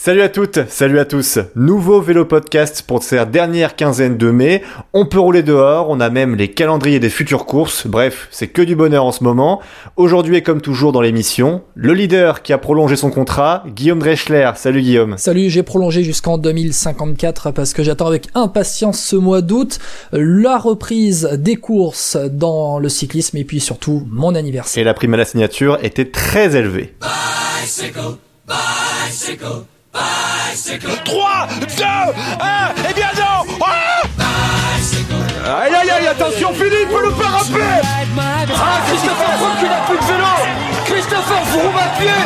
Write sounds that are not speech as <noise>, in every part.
Salut à toutes, salut à tous. Nouveau vélo podcast pour cette dernière quinzaine de mai. On peut rouler dehors, on a même les calendriers des futures courses. Bref, c'est que du bonheur en ce moment. Aujourd'hui et comme toujours dans l'émission, le leader qui a prolongé son contrat, Guillaume Dreschler. Salut Guillaume. Salut, j'ai prolongé jusqu'en 2054 parce que j'attends avec impatience ce mois d'août la reprise des courses dans le cyclisme et puis surtout mon anniversaire. Et la prime à la signature était très élevée. Bicycle, bicycle. Bicycle. 3, 2, 1, et bien non. Aïe aïe aïe, attention Philippe, le rappeler Ah, Christopher Froome qui n'a plus de vélo. Christopher Froome à pied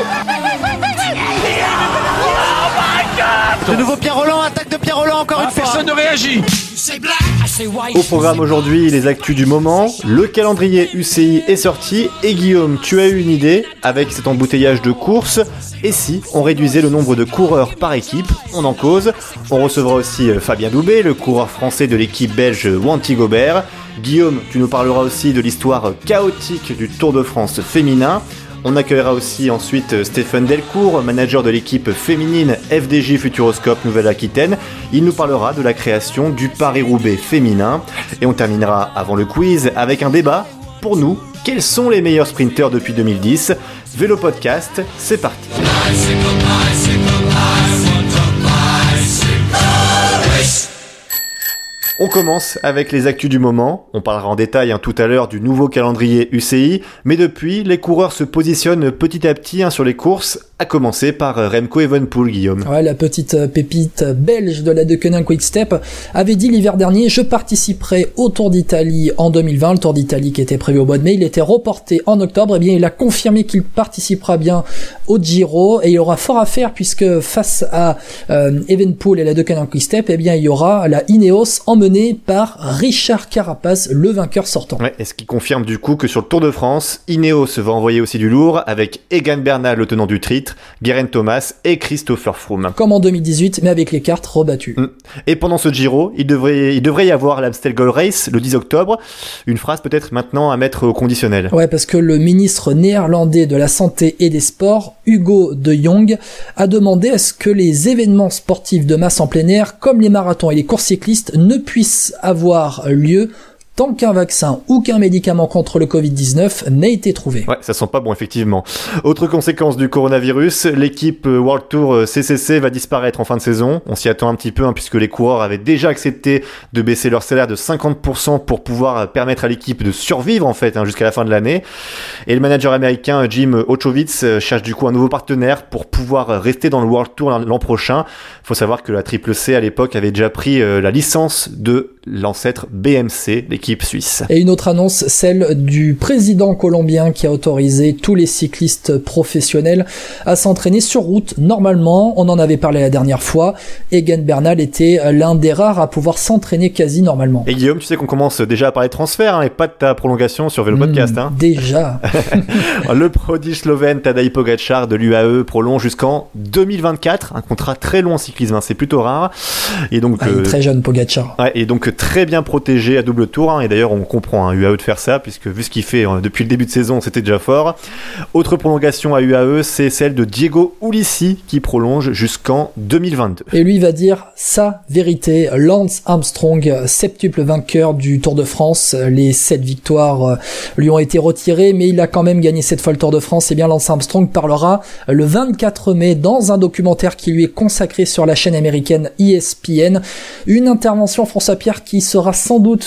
De nouveau Pierre Roland, attaque de Pierre Roland encore ah, une fois Personne ne réagit au programme aujourd'hui, les actus du moment, le calendrier UCI est sorti et Guillaume, tu as eu une idée avec cet embouteillage de courses et si on réduisait le nombre de coureurs par équipe? On en cause. On recevra aussi euh, Fabien Doubé, le coureur français de l'équipe belge Wanty Gobert. Guillaume, tu nous parleras aussi de l'histoire chaotique du Tour de France féminin. On accueillera aussi ensuite euh, Stéphane Delcourt, manager de l'équipe féminine FDJ Futuroscope Nouvelle-Aquitaine. Il nous parlera de la création du Paris-Roubaix féminin. Et on terminera avant le quiz avec un débat. Pour nous, quels sont les meilleurs sprinteurs depuis 2010 Vélo Podcast, c'est parti. On commence avec les actus du moment. On parlera en détail hein, tout à l'heure du nouveau calendrier UCI, mais depuis, les coureurs se positionnent petit à petit hein, sur les courses, à commencer par Remco Evenpool, Guillaume. Ouais, la petite euh, pépite belge de la Deceuninck Quick Step avait dit l'hiver dernier je participerai au Tour d'Italie en 2020, le Tour d'Italie qui était prévu au mois de mai, il était reporté en octobre, et eh bien il a confirmé qu'il participera bien au Giro et il aura fort à faire puisque face à euh, Evenpool et la Deceuninck Quick Step, eh bien il y aura la Ineos emmenée par Richard Carapace, le vainqueur sortant. Ouais, et ce qui confirme du coup que sur le Tour de France, Ineos va envoyer aussi du lourd avec Egan Bernal, le tenant du titre, Guerin Thomas et Christopher Froome. Comme en 2018, mais avec les cartes rebattues. Mm. Et pendant ce Giro, il devrait, il devrait y avoir l'Amstel Gold Race le 10 octobre. Une phrase peut-être maintenant à mettre au conditionnel. Ouais, parce que le ministre néerlandais de la Santé et des Sports, Hugo de Jong, a demandé à ce que les événements sportifs de masse en plein air, comme les marathons et les courses cyclistes, ne puissent avoir lieu tant qu'un vaccin ou qu'un médicament contre le Covid-19 n'ait été trouvé. Ouais, ça sent pas bon effectivement. Autre conséquence du coronavirus, l'équipe euh, World Tour CCC euh, va disparaître en fin de saison. On s'y attend un petit peu hein, puisque les coureurs avaient déjà accepté de baisser leur salaire de 50% pour pouvoir euh, permettre à l'équipe de survivre en fait hein, jusqu'à la fin de l'année. Et le manager américain Jim Ochowitz cherche du coup un nouveau partenaire pour pouvoir rester dans le World Tour l'an prochain. Faut savoir que la Triple C à l'époque avait déjà pris la licence de l'ancêtre BMC, l'équipe suisse. Et une autre annonce, celle du président colombien qui a autorisé tous les cyclistes professionnels à s'entraîner sur route. Normalement, on en avait parlé la dernière fois, Egan Bernal était l'un des rares à pouvoir s'entraîner quasi normalement. Et Guillaume, tu sais qu'on commence déjà à parler de transfert hein, et pas de ta prolongation sur Vélo Podcast. Hein. Déjà. <laughs> le prodige slovène Tadej Pogacar de l'UAE prolonge jusqu'en 2024, un contrat très long en cyclisme, hein, c'est plutôt rare. Et donc ah, euh, très jeune Pogacar. Ouais, et donc très bien protégé à double tour. Hein, et d'ailleurs, on comprend à UAE de faire ça, puisque vu ce qu'il fait euh, depuis le début de saison, c'était déjà fort. Autre prolongation à UAE, c'est celle de Diego Ulissi, qui prolonge jusqu'en 2022. Et lui va dire sa vérité. Lance Armstrong, septuple vainqueur du Tour de France. Les sept victoires euh, lui ont été retirées, mais il a quand même gagné cette fois le Tour de France. Et eh bien, Lance Armstrong parlera le 24 mai dans un documentaire qui lui est consacré sur la chaîne américaine ESPN. Une intervention François Pierre qui sera sans doute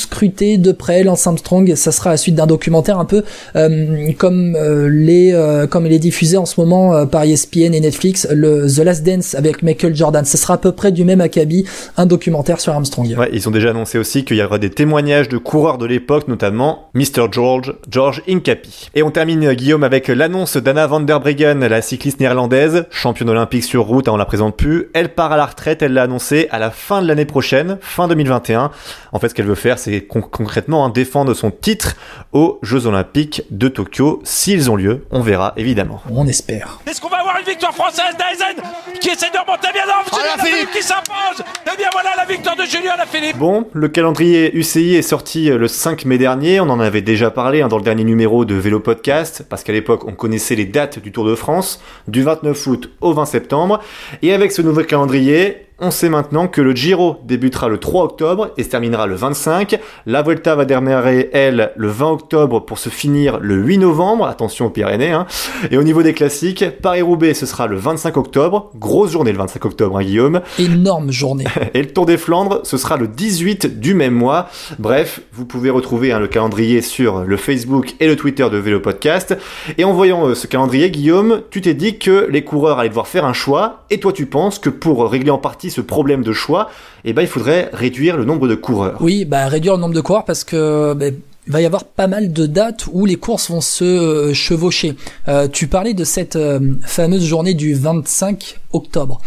de près. Lance Armstrong, ça sera la suite d'un documentaire un peu euh, comme euh, les euh, comme il est diffusé en ce moment par ESPN et Netflix, le The Last Dance avec Michael Jordan. Ce sera à peu près du même acabit, un documentaire sur Armstrong. Ouais, ils ont déjà annoncé aussi qu'il y aura des témoignages de coureurs de l'époque, notamment Mr. George, George Incapi. Et on termine, Guillaume, avec l'annonce d'Anna van der Breggen, la cycliste néerlandaise, championne olympique sur route, hein, on la présente plus. Elle part à la retraite, elle l'a annoncé à la fin de l'année prochaine, fin 2021. En fait, ce qu'elle veut faire, c'est concrètement hein, défendre son titre aux Jeux Olympiques de Tokyo s'ils ont lieu. On verra évidemment. On espère. Est-ce qu'on va avoir une victoire française d'Aizen qui essaie de remonter bien Philippe qui s'impose Eh bien voilà la victoire de Julien Philippe Bon, le calendrier UCI est sorti le 5 mai dernier, on en avait déjà parlé hein, dans le dernier numéro de Vélo Podcast, parce qu'à l'époque on connaissait les dates du Tour de France, du 29 août au 20 septembre, et avec ce nouveau calendrier, on sait maintenant que le Giro débutera le 3 octobre et se terminera le 25. La Volta va démarrer, elle, le 20 octobre pour se finir le 8 novembre. Attention aux Pyrénées. Hein. Et au niveau des classiques, Paris-Roubaix, ce sera le 25 octobre. Grosse journée le 25 octobre, hein, Guillaume. Énorme journée. <laughs> Et le Tour des Flandres, ce sera le 18 du même mois. Bref, vous pouvez retrouver hein, le calendrier sur le Facebook et le Twitter de Vélo Podcast. Et en voyant euh, ce calendrier, Guillaume, tu t'es dit que les coureurs allaient devoir faire un choix. Et toi, tu penses que pour régler en partie ce problème de choix, eh ben, il faudrait réduire le nombre de coureurs. Oui, bah, réduire le nombre de coureurs parce que il va y avoir pas mal de dates où les courses vont se euh, chevaucher. Euh, tu parlais de cette euh, fameuse journée du 25 octobre.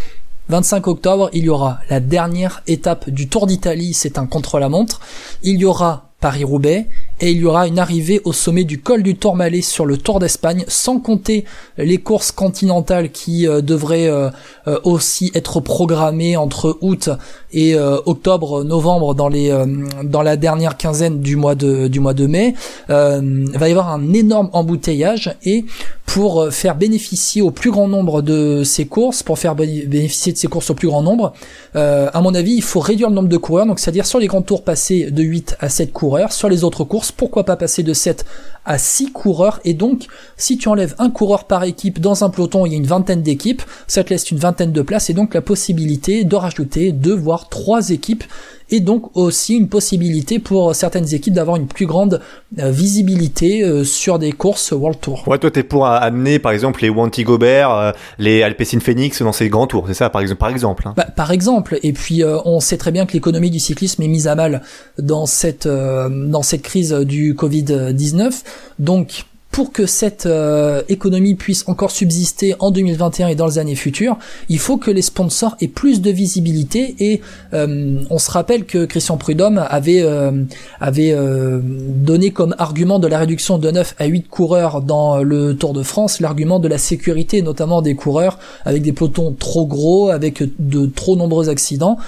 25 octobre, il y aura la dernière étape du Tour d'Italie, c'est un contre-la-montre. Il y aura Paris-Roubaix et il y aura une arrivée au sommet du col du Tourmalet sur le Tour d'Espagne, sans compter les courses continentales qui euh, devraient euh, euh, aussi être programmées entre août et octobre, novembre dans les dans la dernière quinzaine du mois de du mois de mai. il va y avoir un énorme embouteillage et pour faire bénéficier au plus grand nombre de ces courses, pour faire bénéficier de ces courses au plus grand nombre, à mon avis, il faut réduire le nombre de coureurs, donc c'est-à-dire sur les grands tours passer de 8 à 7 coureurs, sur les autres courses pourquoi pas passer de 7 à 6 coureurs et donc si tu enlèves un coureur par équipe dans un peloton, il y a une vingtaine d'équipes, ça te laisse une vingtaine de places et donc la possibilité de rajouter deux voire trois équipes et donc aussi une possibilité pour certaines équipes d'avoir une plus grande euh, visibilité euh, sur des courses World Tour. Ouais, toi t'es pour amener par exemple les Wanty Gobert, euh, les Alpecin Phoenix dans ces grands tours, c'est ça par exemple par exemple. Hein. Bah, par exemple, et puis on sait très bien que l'économie du cyclisme est mise à mal dans cette dans cette crise du Covid 19, donc pour que cette euh, économie puisse encore subsister en 2021 et dans les années futures, il faut que les sponsors aient plus de visibilité et euh, on se rappelle que Christian Prudhomme avait euh, avait donné comme argument de la réduction de 9 à 8 coureurs dans le Tour de France l'argument de la sécurité notamment des coureurs avec des pelotons trop gros avec de trop nombreux accidents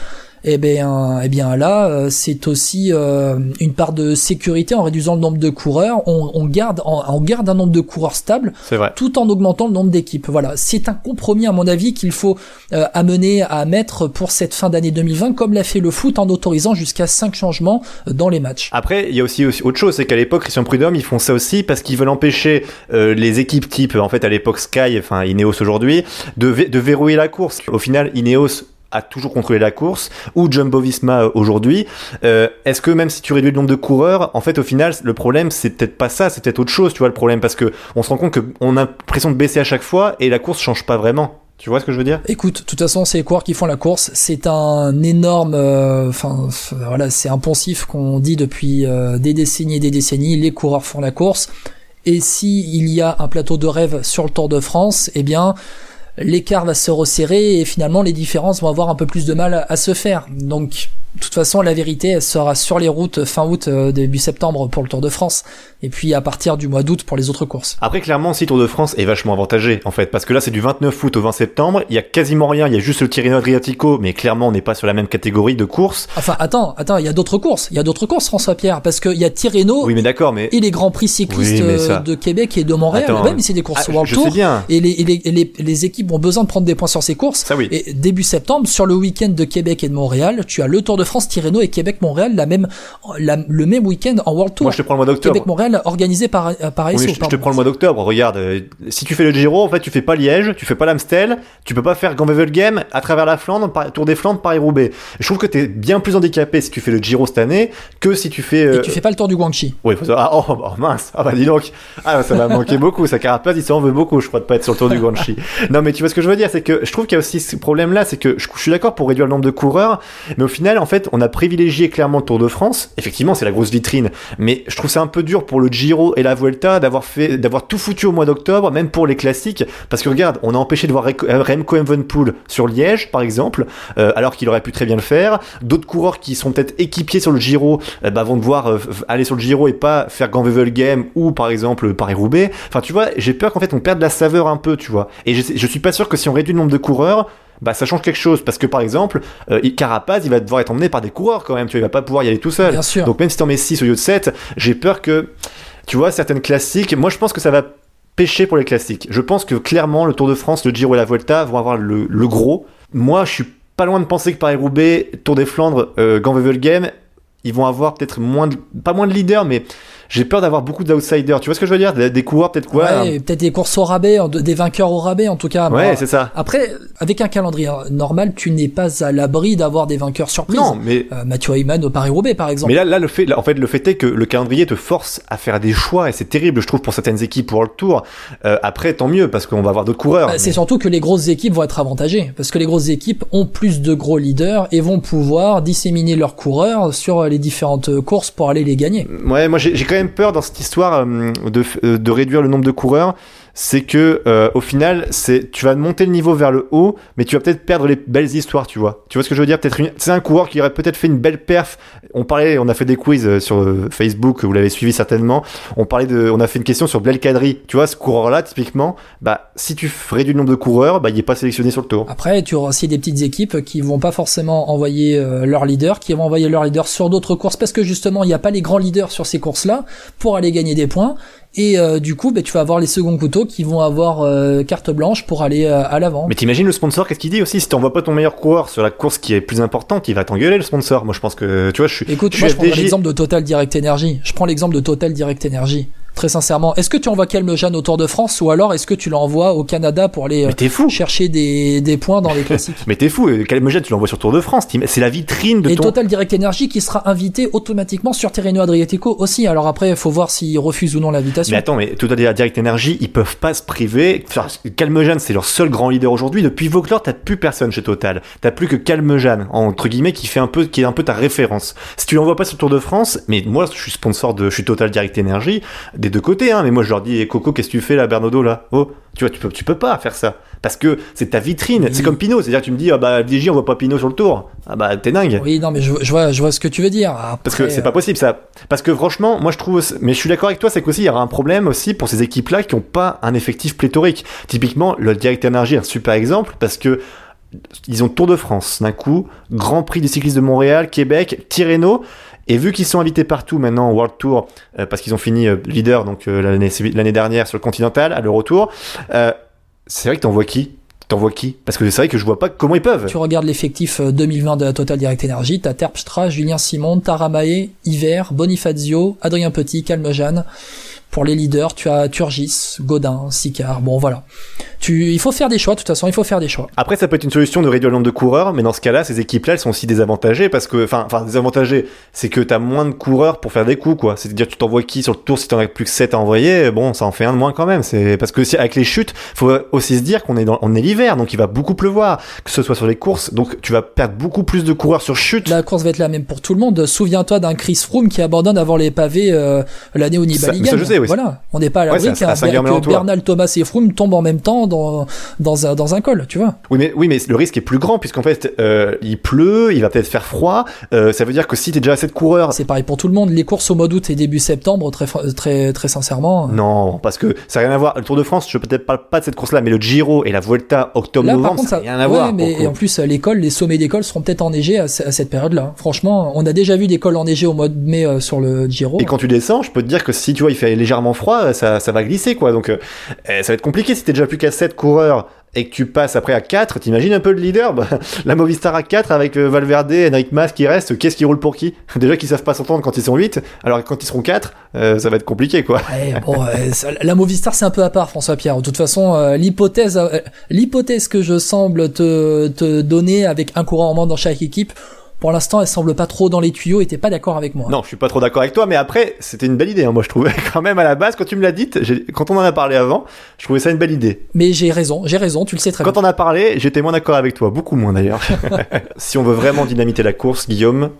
eh bien, eh bien là, euh, c'est aussi euh, une part de sécurité en réduisant le nombre de coureurs. On, on garde, on, garde un nombre de coureurs stable, vrai. tout en augmentant le nombre d'équipes. Voilà, c'est un compromis à mon avis qu'il faut euh, amener à mettre pour cette fin d'année 2020, comme l'a fait le foot en autorisant jusqu'à 5 changements dans les matchs. Après, il y a aussi, aussi autre chose, c'est qu'à l'époque, Christian Prudhomme, ils font ça aussi parce qu'ils veulent empêcher les équipes type, en fait, à l'époque Sky, enfin Ineos aujourd'hui, de, de verrouiller la course. Au final, Ineos a toujours contrôlé la course, ou Jumbo Visma euh, aujourd'hui. Euh, Est-ce que même si tu réduis le nombre de coureurs, en fait au final le problème c'est peut-être pas ça, c'est peut-être autre chose, tu vois le problème, parce que on se rend compte qu'on a l'impression de baisser à chaque fois et la course change pas vraiment. Tu vois ce que je veux dire? Écoute, de toute façon, c'est les coureurs qui font la course. C'est un énorme, euh, enfin voilà, c'est un poncif qu'on dit depuis euh, des décennies et des décennies. Les coureurs font la course. Et si il y a un plateau de rêve sur le Tour de France, eh bien, l'écart va se resserrer et finalement les différences vont avoir un peu plus de mal à se faire. Donc de toute façon, la vérité, elle sera sur les routes fin août, euh, début septembre pour le Tour de France, et puis à partir du mois d'août pour les autres courses. Après, clairement, si Tour de France est vachement avantagé, en fait, parce que là, c'est du 29 août au 20 septembre, il y a quasiment rien, il y a juste le Tirreno Adriatico, mais clairement, on n'est pas sur la même catégorie de courses. Enfin, attends, attends, il y a d'autres courses, il y a d'autres courses, François Pierre, parce qu'il y a Tirreno. Oui, mais d'accord, mais. Et les grands prix cyclistes de Québec et de Montréal, attends, même c'est des courses ah, World Tour. Bien. Et, les, et les, les, équipes ont besoin de prendre des points sur ces courses. Ça, oui. Et début septembre, sur le week-end de Québec et de Montréal, tu as le Tour de France, Tirreno et Québec Québec-Montréal la même, le même week-end en World Tour. Moi, je te prends le mois d'octobre. Québec-Montréal organisé par, euh, par oui, je, te prends le mois d'octobre. Regarde, euh, si tu fais le Giro, en fait, tu fais pas Liège, tu fais pas l'Amstel, tu peux pas faire Game à travers la Flandre, Tour des Flandres, Paris-Roubaix. Je trouve que t'es bien plus handicapé si tu fais le Giro cette année que si tu fais. Euh... Et tu fais pas le Tour du Guangxi. Oui, faut... ah, oh, oh, mince. Ah bah dis donc. Ah, ça va manquer <laughs> beaucoup. Sa carapace, il s'en veut beaucoup, je crois, de pas être sur le Tour du Guangxi. non, mais tu vois ce que je veux dire, c'est que je trouve qu'il y a aussi ce problème-là, c'est que je, je suis d'accord pour réduire le nombre de coureurs, mais au final, en fait, on a privilégié clairement le Tour de France. Effectivement, c'est la grosse vitrine, mais je trouve ça un peu dur pour le Giro et la Vuelta d'avoir fait, d'avoir tout foutu au mois d'octobre, même pour les classiques, parce que regarde, on a empêché de voir Remco Evenpool sur Liège, par exemple, euh, alors qu'il aurait pu très bien le faire. D'autres coureurs qui sont peut-être équipiers sur le Giro, euh, bah, vont devoir euh, aller sur le Giro et pas faire Ganvevel Game ou par exemple Paris-Roubaix. Enfin, tu vois, j'ai peur qu'en fait on perde la saveur un peu, tu vois. Et je, je suis pas sûr que si on réduit le nombre de coureurs, bah ça change quelque chose parce que par exemple euh, Carapaz il va devoir être emmené par des coureurs quand même tu vois, il va pas pouvoir y aller tout seul. Bien sûr. donc même si t'en mets 6 au lieu de 7 j'ai peur que tu vois certaines classiques moi je pense que ça va pêcher pour les classiques. Je pense que clairement le Tour de France le Giro et la Volta vont avoir le, le gros. Moi je suis pas loin de penser que Paris-Roubaix Tour des Flandres euh, Game ils vont avoir peut-être moins de, pas moins de leaders mais j'ai peur d'avoir beaucoup d'outsiders. Tu vois ce que je veux dire? Des, coureurs peut-être quoi? Ouais, Peut-être des courses au rabais, des vainqueurs au rabais en tout cas. Ouais, c'est ça. Après, avec un calendrier normal, tu n'es pas à l'abri d'avoir des vainqueurs surprises. Non, mais euh, Mathieu Heyman au Paris-Roubaix par exemple. Mais là, là, le fait, là, en fait, le fait est que le calendrier te force à faire des choix et c'est terrible, je trouve, pour certaines équipes pour le Tour. Euh, après, tant mieux parce qu'on va avoir d'autres coureurs. Bah, mais... C'est surtout que les grosses équipes vont être avantagées parce que les grosses équipes ont plus de gros leaders et vont pouvoir disséminer leurs coureurs sur les différentes courses pour aller les gagner. Ouais, moi j'ai quand même peur dans cette histoire euh, euh, de réduire le nombre de coureurs c'est que euh, au final, c'est tu vas monter le niveau vers le haut, mais tu vas peut-être perdre les belles histoires, tu vois. Tu vois ce que je veux dire? Peut-être c'est un coureur qui aurait peut-être fait une belle perf. On parlait, on a fait des quiz euh, sur euh, Facebook, vous l'avez suivi certainement. On parlait de, on a fait une question sur Kadri. Tu vois, ce coureur-là, typiquement, bah si tu réduis le nombre de coureurs, bah il est pas sélectionné sur le tour. Après, tu auras aussi des petites équipes qui vont pas forcément envoyer euh, leur leader, qui vont envoyer leur leader sur d'autres courses parce que justement, il n'y a pas les grands leaders sur ces courses-là pour aller gagner des points. Et euh, du coup, bah, tu vas avoir les seconds couteaux qui vont avoir euh, carte blanche pour aller euh, à l'avant. Mais t'imagines le sponsor, qu'est-ce qu'il dit aussi? Si t'envoies pas ton meilleur coureur sur la course qui est plus importante, il va t'engueuler le sponsor. Moi, je pense que tu vois, je suis. Écoute, je moi, je prends l'exemple de Total Direct Energy. Je prends l'exemple de Total Direct Energy très sincèrement. Est-ce que tu envoies Calmejane au Tour de France ou alors est-ce que tu l'envoies au Canada pour aller euh, chercher des, des, points dans les <laughs> classiques? Mais t'es fou, Calmejane tu l'envoies sur Tour de France, c'est la vitrine de Et ton... Total Direct Energy qui sera invité automatiquement sur Terreno Adriatico aussi. Alors après, il faut voir s'ils refusent ou non l'invitation. Mais attends, mais Total Direct Energy, ils peuvent pas se priver. Calmejane, c'est leur seul grand leader aujourd'hui. Depuis Vauclore, t'as plus personne chez Total. T'as plus que Calmejane, entre guillemets, qui fait un peu, qui est un peu ta référence. Si tu l'envoies pas sur Tour de France, mais moi, je suis sponsor de, je suis Total Direct Energy, des deux côtés, hein, mais moi, je leur dis, Coco, qu'est-ce que tu fais là, Bernardo, là? Oh, tu vois, tu peux, tu peux pas faire ça. Parce que c'est ta vitrine. C'est comme Pinot. C'est-à-dire, tu me dis, ah bah, DJ, on voit pas Pinot sur le tour. Ah bah, t'es dingue. Oui, non, mais je, je, vois, je vois ce que tu veux dire. Parce que c'est pas possible, ça. Parce que franchement, moi, je trouve, mais je suis d'accord avec toi, c'est qu'aussi, il y aura un problème aussi pour ces équipes-là qui ont pas un effectif pléthorique. Typiquement, le Direct Energy est un super exemple parce que ils ont Tour de France d'un coup, Grand Prix du cyclisme de Montréal, Québec, Tirreno. Et vu qu'ils sont invités partout maintenant au World Tour, euh, parce qu'ils ont fini euh, leader donc euh, l'année dernière sur le Continental, à l'Euro-Tour, c'est vrai que t'envoies qui? T'envoies qui? Parce que c'est vrai que je vois pas comment ils peuvent. Tu regardes l'effectif 2020 de la Total Direct Energy, t'as Terpstra, Julien Simon, Taramae, Hiver, Bonifazio, Adrien Petit, Calmejane. Pour les leaders, tu as Turgis, Godin, Sicard. Bon, voilà. Tu, il faut faire des choix. De toute façon, il faut faire des choix. Après, ça peut être une solution de réduire le nombre de coureurs, mais dans ce cas-là, ces équipes-là, elles sont aussi désavantagées parce que, enfin, enfin, désavantagées, c'est que t'as moins de coureurs pour faire des coups, quoi. C'est-à-dire, tu t'envoies qui sur le tour si t'en as plus que 7 à envoyer, bon, ça en fait un de moins quand même. C'est parce que si, avec les chutes, faut aussi se dire qu'on est dans, on est l'hiver, donc il va beaucoup pleuvoir, que ce soit sur les courses, donc tu vas perdre beaucoup plus de coureurs sur chute. La course va être la même pour tout le monde. Souviens-toi d'un Chris Froome qui abandonne avant les pavés euh, l'année où Nibali ça, ça, je sais, oui. Voilà, on n'est pas à l'abri ouais, que Bernal, Thomas et Froome tombent en même temps dans dans un, dans un col, tu vois. Oui, mais oui, mais le risque est plus grand puisqu'en fait, euh, il pleut, il va peut-être faire froid. Euh, ça veut dire que si t'es déjà assez de coureurs, c'est pareil pour tout le monde. Les courses au mois d'août et début septembre, très très très sincèrement. Non, parce que ça n'a rien à voir. Le Tour de France, je peut-être parle pas de cette course-là, mais le Giro et la Vuelta octobre-novembre, ça n'a rien à ouais, voir. Mais et en plus, l'école, les sommets d'école seront peut-être enneigés à, à cette période-là. Franchement, on a déjà vu des cols enneigés au mois de mai euh, sur le Giro. Et quand tu descends, je peux te dire que si tu vois, il fait légèrement froid, ça, ça va glisser, quoi. Donc, euh, ça va être compliqué si t'es déjà plus qu'à 7 coureurs et que tu passes après à 4, t'imagines un peu le leader? Bah, <laughs> La Movistar à 4 avec euh, Valverde, Enric Mas qui reste, qu'est-ce qui roule pour qui? <laughs> Déjà qu'ils savent pas s'entendre quand ils sont 8, alors quand ils seront 4, euh, ça va être compliqué quoi. Bon, euh, la Movistar c'est un peu à part François Pierre. De toute façon, euh, l'hypothèse l'hypothèse que je semble te, te donner avec un courant en moins dans chaque équipe, pour l'instant, elle semble pas trop dans les tuyaux et t'es pas d'accord avec moi. Non, je suis pas trop d'accord avec toi, mais après, c'était une belle idée. Hein, moi, je trouvais <laughs> quand même à la base, quand tu me l'as dit, quand on en a parlé avant, je trouvais ça une belle idée. Mais j'ai raison, j'ai raison, tu le sais très bien. Quand on a parlé, j'étais moins d'accord avec toi, beaucoup moins d'ailleurs. <laughs> si on veut vraiment dynamiter la course, Guillaume,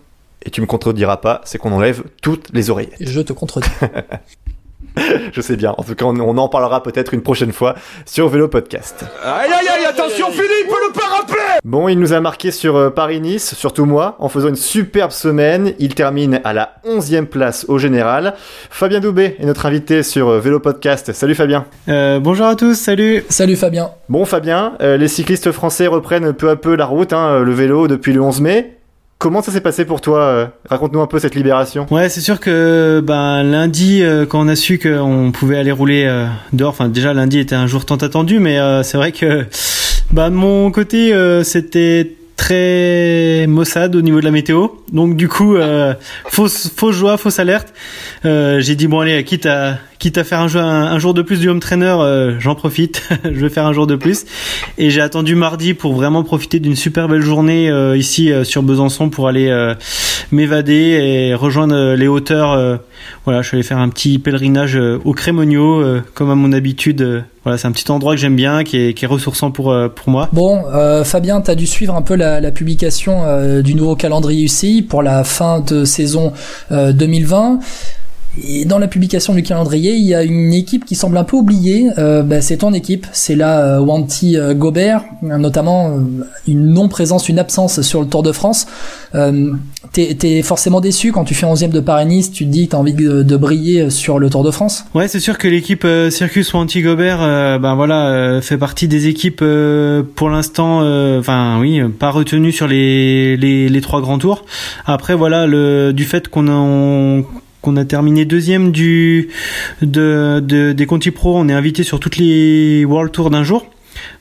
et tu me contrediras pas, c'est qu'on enlève toutes les oreillettes. Je te contredis. <laughs> <laughs> je sais bien. En tout cas, on, en parlera peut-être une prochaine fois sur Vélo Podcast. Aïe aïe aïe, attention Philippe, le parapluie Bon, il nous a marqué sur euh, Paris-Nice, surtout moi, en faisant une superbe semaine. Il termine à la 11e place au général. Fabien Doubé est notre invité sur euh, Vélo Podcast. Salut Fabien. Euh, bonjour à tous, salut. Salut Fabien. Bon Fabien, les cyclistes français reprennent peu à peu la route, hein, le vélo depuis le 11 mai. Comment ça s'est passé pour toi euh, Raconte-nous un peu cette libération. Ouais, c'est sûr que ben lundi, euh, quand on a su qu'on pouvait aller rouler euh, dehors, enfin déjà lundi était un jour tant attendu, mais c'est vrai que bah de mon côté c'était très maussade au niveau de la météo. Donc du coup, fausse, fausse joie, fausse alerte. J'ai dit bon allez, quitte à quitte à faire un, un, jour de plus du home trainer, euh, j'en profite. <laughs> je vais faire un jour de plus. Et j'ai attendu mardi pour vraiment profiter d'une super belle journée euh, ici euh, sur Besançon pour aller m'évader et rejoindre les hauteurs. Voilà, je suis allé faire un petit pèlerinage au Crémonio, comme à mon habitude. voilà, c'est un petit endroit que j'aime bien, qui est, qui est ressourçant pour, pour moi. Bon, Fabien, tu as dû suivre un peu la, la publication du nouveau calendrier UCI pour la fin de saison 2020. Et dans la publication du calendrier, il y a une équipe qui semble un peu oubliée. Euh, bah, c'est ton équipe, c'est là euh, Wanty euh, Gobert, notamment euh, une non-présence, une absence sur le Tour de France. Euh, t'es, es forcément déçu quand tu fais 11e de Paris-Nice, tu te dis que t'as envie de, de, briller sur le Tour de France Ouais, c'est sûr que l'équipe Circus Wanty Gobert, ben voilà, fait partie des équipes pour l'instant, enfin oui, pas retenues sur les, les, les trois grands tours. Après voilà, le du fait qu'on a qu'on a terminé deuxième du de, de des Conti Pro. On est invité sur toutes les World Tours d'un jour.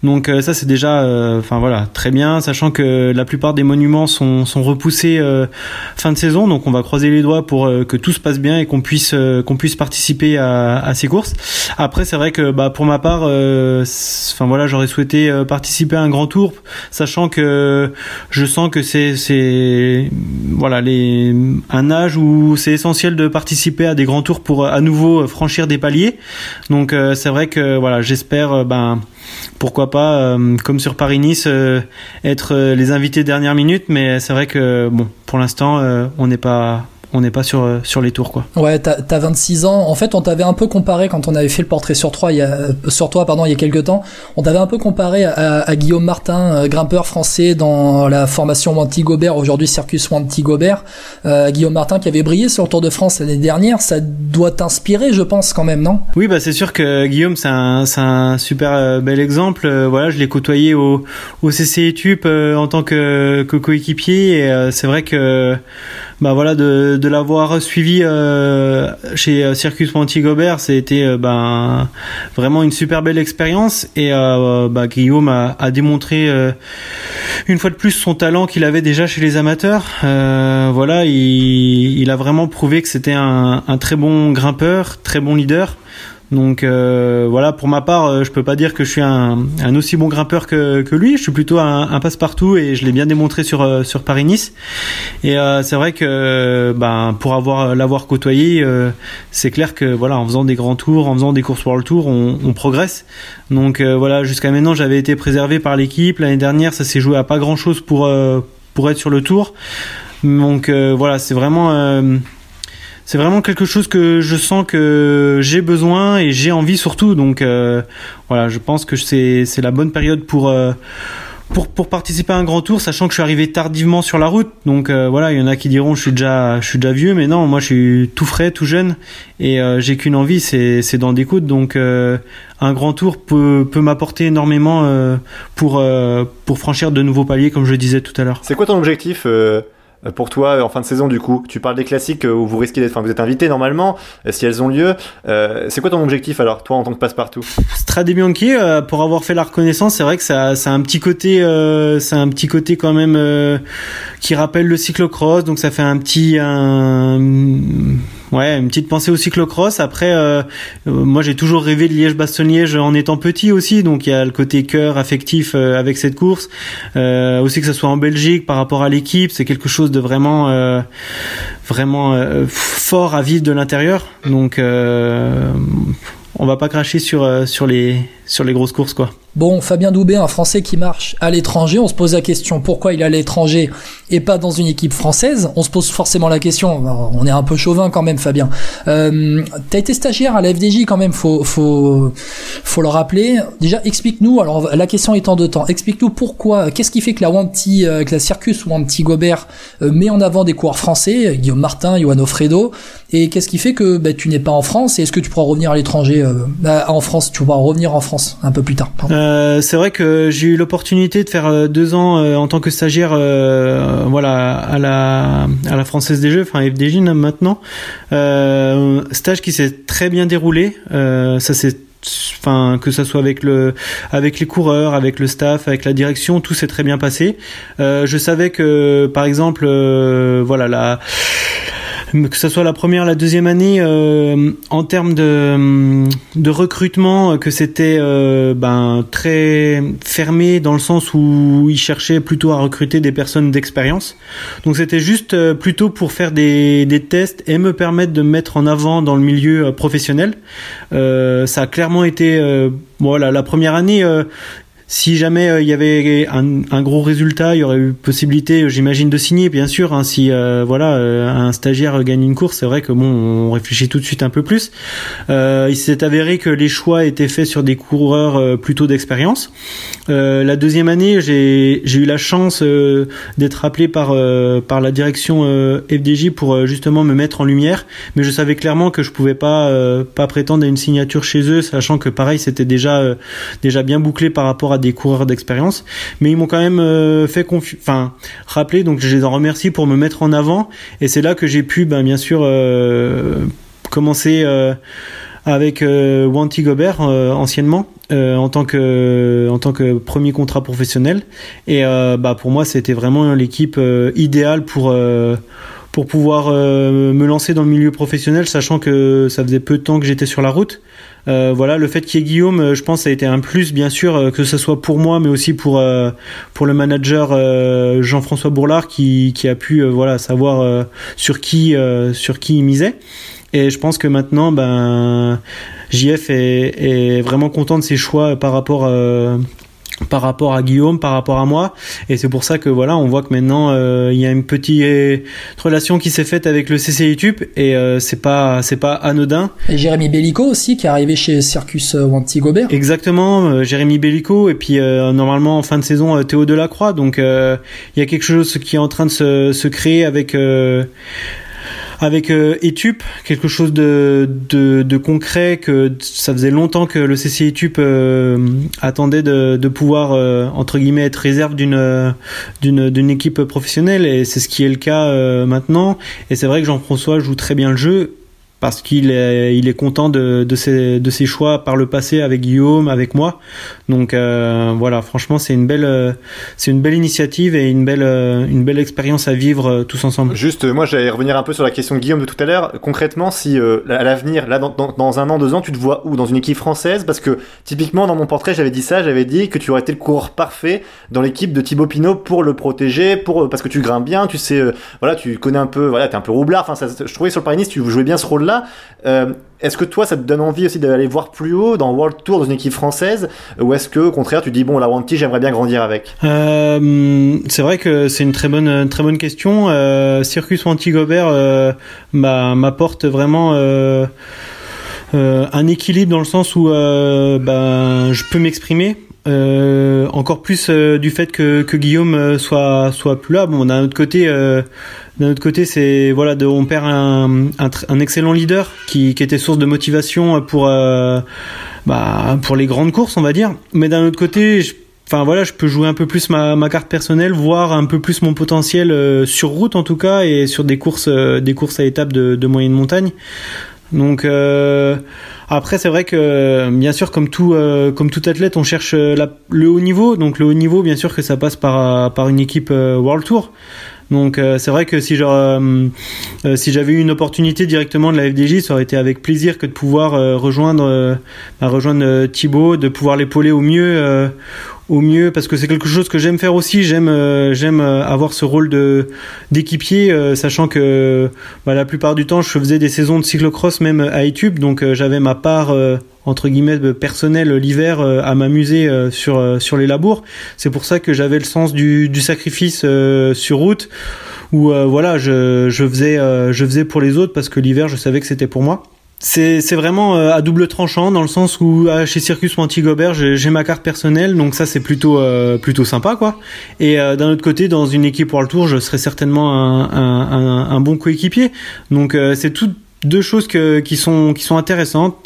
Donc euh, ça c'est déjà, euh, enfin voilà, très bien, sachant que la plupart des monuments sont, sont repoussés euh, fin de saison, donc on va croiser les doigts pour que tout se passe bien et qu'on puisse qu'on puisse participer à, à, ces courses. Après c'est vrai que bah pour ma part, enfin voilà, j'aurais souhaité participer à un grand tour, sachant que je sens que c'est c'est voilà les un âge où c'est essentiel de participer à des grands tours pour à nouveau franchir des paliers. Donc c'est vrai que voilà, j'espère ben pourquoi pas, euh, comme sur Paris-Nice, euh, être euh, les invités dernière minute. Mais c'est vrai que bon, pour l'instant, on n'est pas on n'est pas sur, euh, sur les tours quoi. Ouais, t'as as 26 ans. En fait, on t'avait un peu comparé quand on avait fait le portrait sur toi il y a, euh, sur toi pardon il y a quelques temps. On t'avait un peu comparé à, à, Guillaume Martin, euh, grimpeur français dans la formation Wanty Gobert, aujourd'hui Circus Wanty Gobert. Euh, Guillaume Martin qui avait brillé sur le Tour de France l'année dernière, ça doit t'inspirer, je pense quand même, non? Oui, bah c'est sûr que Guillaume c'est un, un super bel exemple. voilà, je l'ai côtoyé au, au CC Etup en tant que, que coéquipier et c'est vrai que bah voilà de, de l'avoir suivi euh, chez euh, Circus Monty Gobert, c'était euh, ben vraiment une super belle expérience et bah, Guillaume a, a démontré une fois de plus son talent qu'il avait déjà chez les amateurs. voilà, il, il, a vraiment prouvé que c'était un, un très bon grimpeur, très bon leader. Donc euh, voilà, pour ma part, euh, je peux pas dire que je suis un, un aussi bon grimpeur que, que, lui. Je suis plutôt un, un passe-partout et je l'ai bien démontré sur euh, sur Paris-Nice. Et euh, c'est vrai que ben pour avoir l'avoir côtoyé, c'est clair que voilà, en faisant des grands tours, en faisant des courses World Tour, on, on progresse. Donc voilà, jusqu'à maintenant, j'avais été préservé par l'équipe. L'année dernière, ça s'est joué à pas grand-chose pour pour être sur le tour. Donc voilà, c'est vraiment c'est vraiment quelque chose que je sens que j'ai besoin et j'ai envie surtout. Donc euh, voilà, je pense que c'est la bonne période pour euh, pour, pour participer à un grand tour, sachant que je suis arrivé tardivement sur la route. Donc euh, voilà, il y en a qui diront je suis déjà je suis déjà vieux, mais non, moi je suis tout frais, tout jeune, et j'ai qu'une envie, c'est c'est d'en découdre. Donc un grand tour peut peut m'apporter énormément pour pour franchir de nouveaux paliers, comme je disais tout à l'heure. C'est quoi ton objectif pour toi en fin de saison du coup Tu parles des classiques euh, où vous risquez d'être, enfin vous êtes invité normalement euh, si elles ont lieu. c'est quoi ton objectif alors toi en tant que passe-partout? Strade Bianchi pour avoir fait la reconnaissance, c'est vrai que ça, ça a un petit côté, c'est un petit côté quand même qui rappelle le cyclocross, donc ça fait un petit un ouais, une petite pensée au cyclocross. Après, euh, moi j'ai toujours rêvé de Liège-Bastogne-Liège en étant petit aussi, donc il y a le côté cœur affectif avec cette course. aussi que ce soit en Belgique par rapport à l'équipe, c'est quelque chose de vraiment, vraiment fort à vivre de l'intérieur. Donc, on va pas cracher sur sur les sur les grosses courses quoi. Bon, Fabien Doubé, un Français qui marche à l'étranger, on se pose la question pourquoi il est à l'étranger et pas dans une équipe française? On se pose forcément la question, on est un peu chauvin quand même, Fabien. Euh, T'as été stagiaire à la FDJ quand même, faut faut faut le rappeler. Déjà, explique-nous. Alors la question est en temps. Explique-nous pourquoi. Qu'est-ce qui fait que la Wanty, euh, que la Circus ou Wanty Gobert euh, met en avant des coureurs français, Guillaume Martin, Johan Fredo, et qu'est-ce qui fait que bah, tu n'es pas en France et est-ce que tu pourras revenir à l'étranger, euh, bah, en France, tu pourras revenir en France un peu plus tard. Euh, c'est vrai que j'ai eu l'opportunité de faire euh, deux ans euh, en tant que stagiaire, voilà, à la à la Française des Jeux, enfin FDJ maintenant. stage qui s'est très bien déroulé. ça c'est enfin que ça soit avec le avec les coureurs avec le staff avec la direction tout s'est très bien passé je savais que par exemple voilà la que ce soit la première, la deuxième année, euh, en termes de, de recrutement, que c'était euh, ben, très fermé dans le sens où ils cherchaient plutôt à recruter des personnes d'expérience. Donc c'était juste euh, plutôt pour faire des, des tests et me permettre de me mettre en avant dans le milieu professionnel. ça a clairement été voilà la première année si jamais euh, il y avait un, gros résultat, il y aurait eu possibilité, euh, j'imagine, de signer, bien sûr. Hein, si euh, voilà un stagiaire gagne une course, c'est vrai que bon, on réfléchit tout de suite un peu plus. il s'est avéré que les choix étaient faits sur des coureurs plutôt d'expérience. la deuxième année, j'ai eu la chance d'être appelé par la direction FDJ pour justement me mettre en lumière, mais je savais clairement que je pouvais pas prétendre à une signature chez eux, sachant que pareil, c'était déjà bien bouclé par rapport à des coureurs d'expérience, mais ils m'ont quand même euh, fait enfin rappeler, donc je les en remercie pour me mettre en avant, et c'est là que j'ai pu, ben, bien sûr, euh, commencer euh, avec Wanty Gobert anciennement. en tant que en tant que premier contrat professionnel et bah pour moi c'était vraiment l'équipe idéale pour pour pouvoir me lancer dans le milieu professionnel sachant que ça faisait peu de temps que j'étais sur la route euh, voilà, le fait qu'il y ait Guillaume, euh, je pense, ça a été un plus, bien sûr, euh, que ce soit pour moi, mais aussi pour pour le manager Jean-François Bourlard qui, qui a pu voilà savoir sur qui sur qui il misait. Et je pense que maintenant, ben, JF est, est vraiment content de ses choix par rapport par rapport à Guillaume, par rapport à moi, et c'est pour ça que voilà, on voit que maintenant euh, il y a une petite relation qui s'est faite avec le CC YouTube et euh, c'est pas c'est pas anodin. Et Jérémy Bellico aussi qui est arrivé chez Circus euh, Wanty Gobert. Exactement, Jérémy Bellico et puis normalement en fin de saison Théo Delacroix, donc il y a quelque chose qui est en train de se, se créer avec avec euh, Etup, quelque chose de, de, de, concret que ça faisait longtemps que le CC Etup euh, attendait de, de pouvoir euh, entre guillemets être réserve d'une d'une d'une équipe professionnelle. Et c'est ce qui est le cas maintenant. Et c'est vrai que Jean-François joue très bien le jeu parce qu'il est, il est content de, de, ses, de ses choix par le passé avec Guillaume, avec moi. Donc euh, voilà, franchement, c'est une belle, euh, une belle initiative et une belle, euh, une belle expérience à vivre tous ensemble. Juste, moi, j'allais revenir un peu sur la question de Guillaume de tout à l'heure. Concrètement, si à l'avenir, là, dans, dans, un an, deux ans, tu te vois où? Dans une équipe française? Parce que typiquement, dans mon portrait, j'avais dit ça, j'avais dit que tu aurais été le coureur parfait dans l'équipe de Thibaut Pinot pour le protéger, pour parce que tu grimpes bien, tu sais, voilà, tu connais un peu, voilà, t'es un peu roublard. Enfin, je trouvais sur le Paris tu jouais bien ce euh, est-ce que toi, ça te donne envie aussi d'aller voir plus haut dans World Tour dans une équipe française Ou est-ce que, au contraire, tu dis, bon, la Wanty, j'aimerais bien grandir avec? Euh, C'est vrai que c'est une très bonne, très bonne question. Euh, Circus Wanty Gobert m'apporte vraiment. un équilibre dans le sens où ben, je peux m'exprimer encore plus du fait que, Guillaume soit soit plus là bon d'un autre côté d'un autre côté, c'est voilà, on perd un, excellent leader qui, était source de motivation pour euh, bah, pour les grandes courses, on va dire. Mais d'un autre côté, je, enfin voilà, je peux jouer un peu plus ma, carte personnelle, voir un peu plus mon potentiel euh, sur route en tout cas et sur des courses euh, des courses à étapes de, de moyenne montagne. Donc après, c'est vrai que bien sûr, comme tout comme tout athlète, on cherche la, le haut niveau. Donc le haut niveau, bien sûr que ça passe par par une équipe World Tour. Donc c'est vrai que si si j'avais eu une opportunité directement de la FDJ, ça aurait été avec plaisir que de pouvoir rejoindre bah, rejoindre Thibaut, de pouvoir l'épauler au mieux au mieux parce que c'est quelque chose que j'aime faire aussi. J'aime euh, j'aime euh, avoir ce rôle de d'équipier, euh, sachant que bah, la plupart du temps je faisais des saisons de cyclocross même à YouTube, donc j'avais ma part entre guillemets personnelle l'hiver à m'amuser sur sur les labours. C'est pour ça que j'avais le sens du, du sacrifice sur route où voilà je je faisais je faisais pour les autres parce que l'hiver je savais que c'était pour moi c'est vraiment euh, à double tranchant dans le sens où chez Circus Monty Gobert j'ai ma carte personnelle donc ça c'est plutôt euh, plutôt sympa quoi. Et euh, d'un autre côté dans une équipe World Tour je serais certainement un, un, un, bon coéquipier. Donc c'est tout deux choses que, qui sont qui sont intéressantes.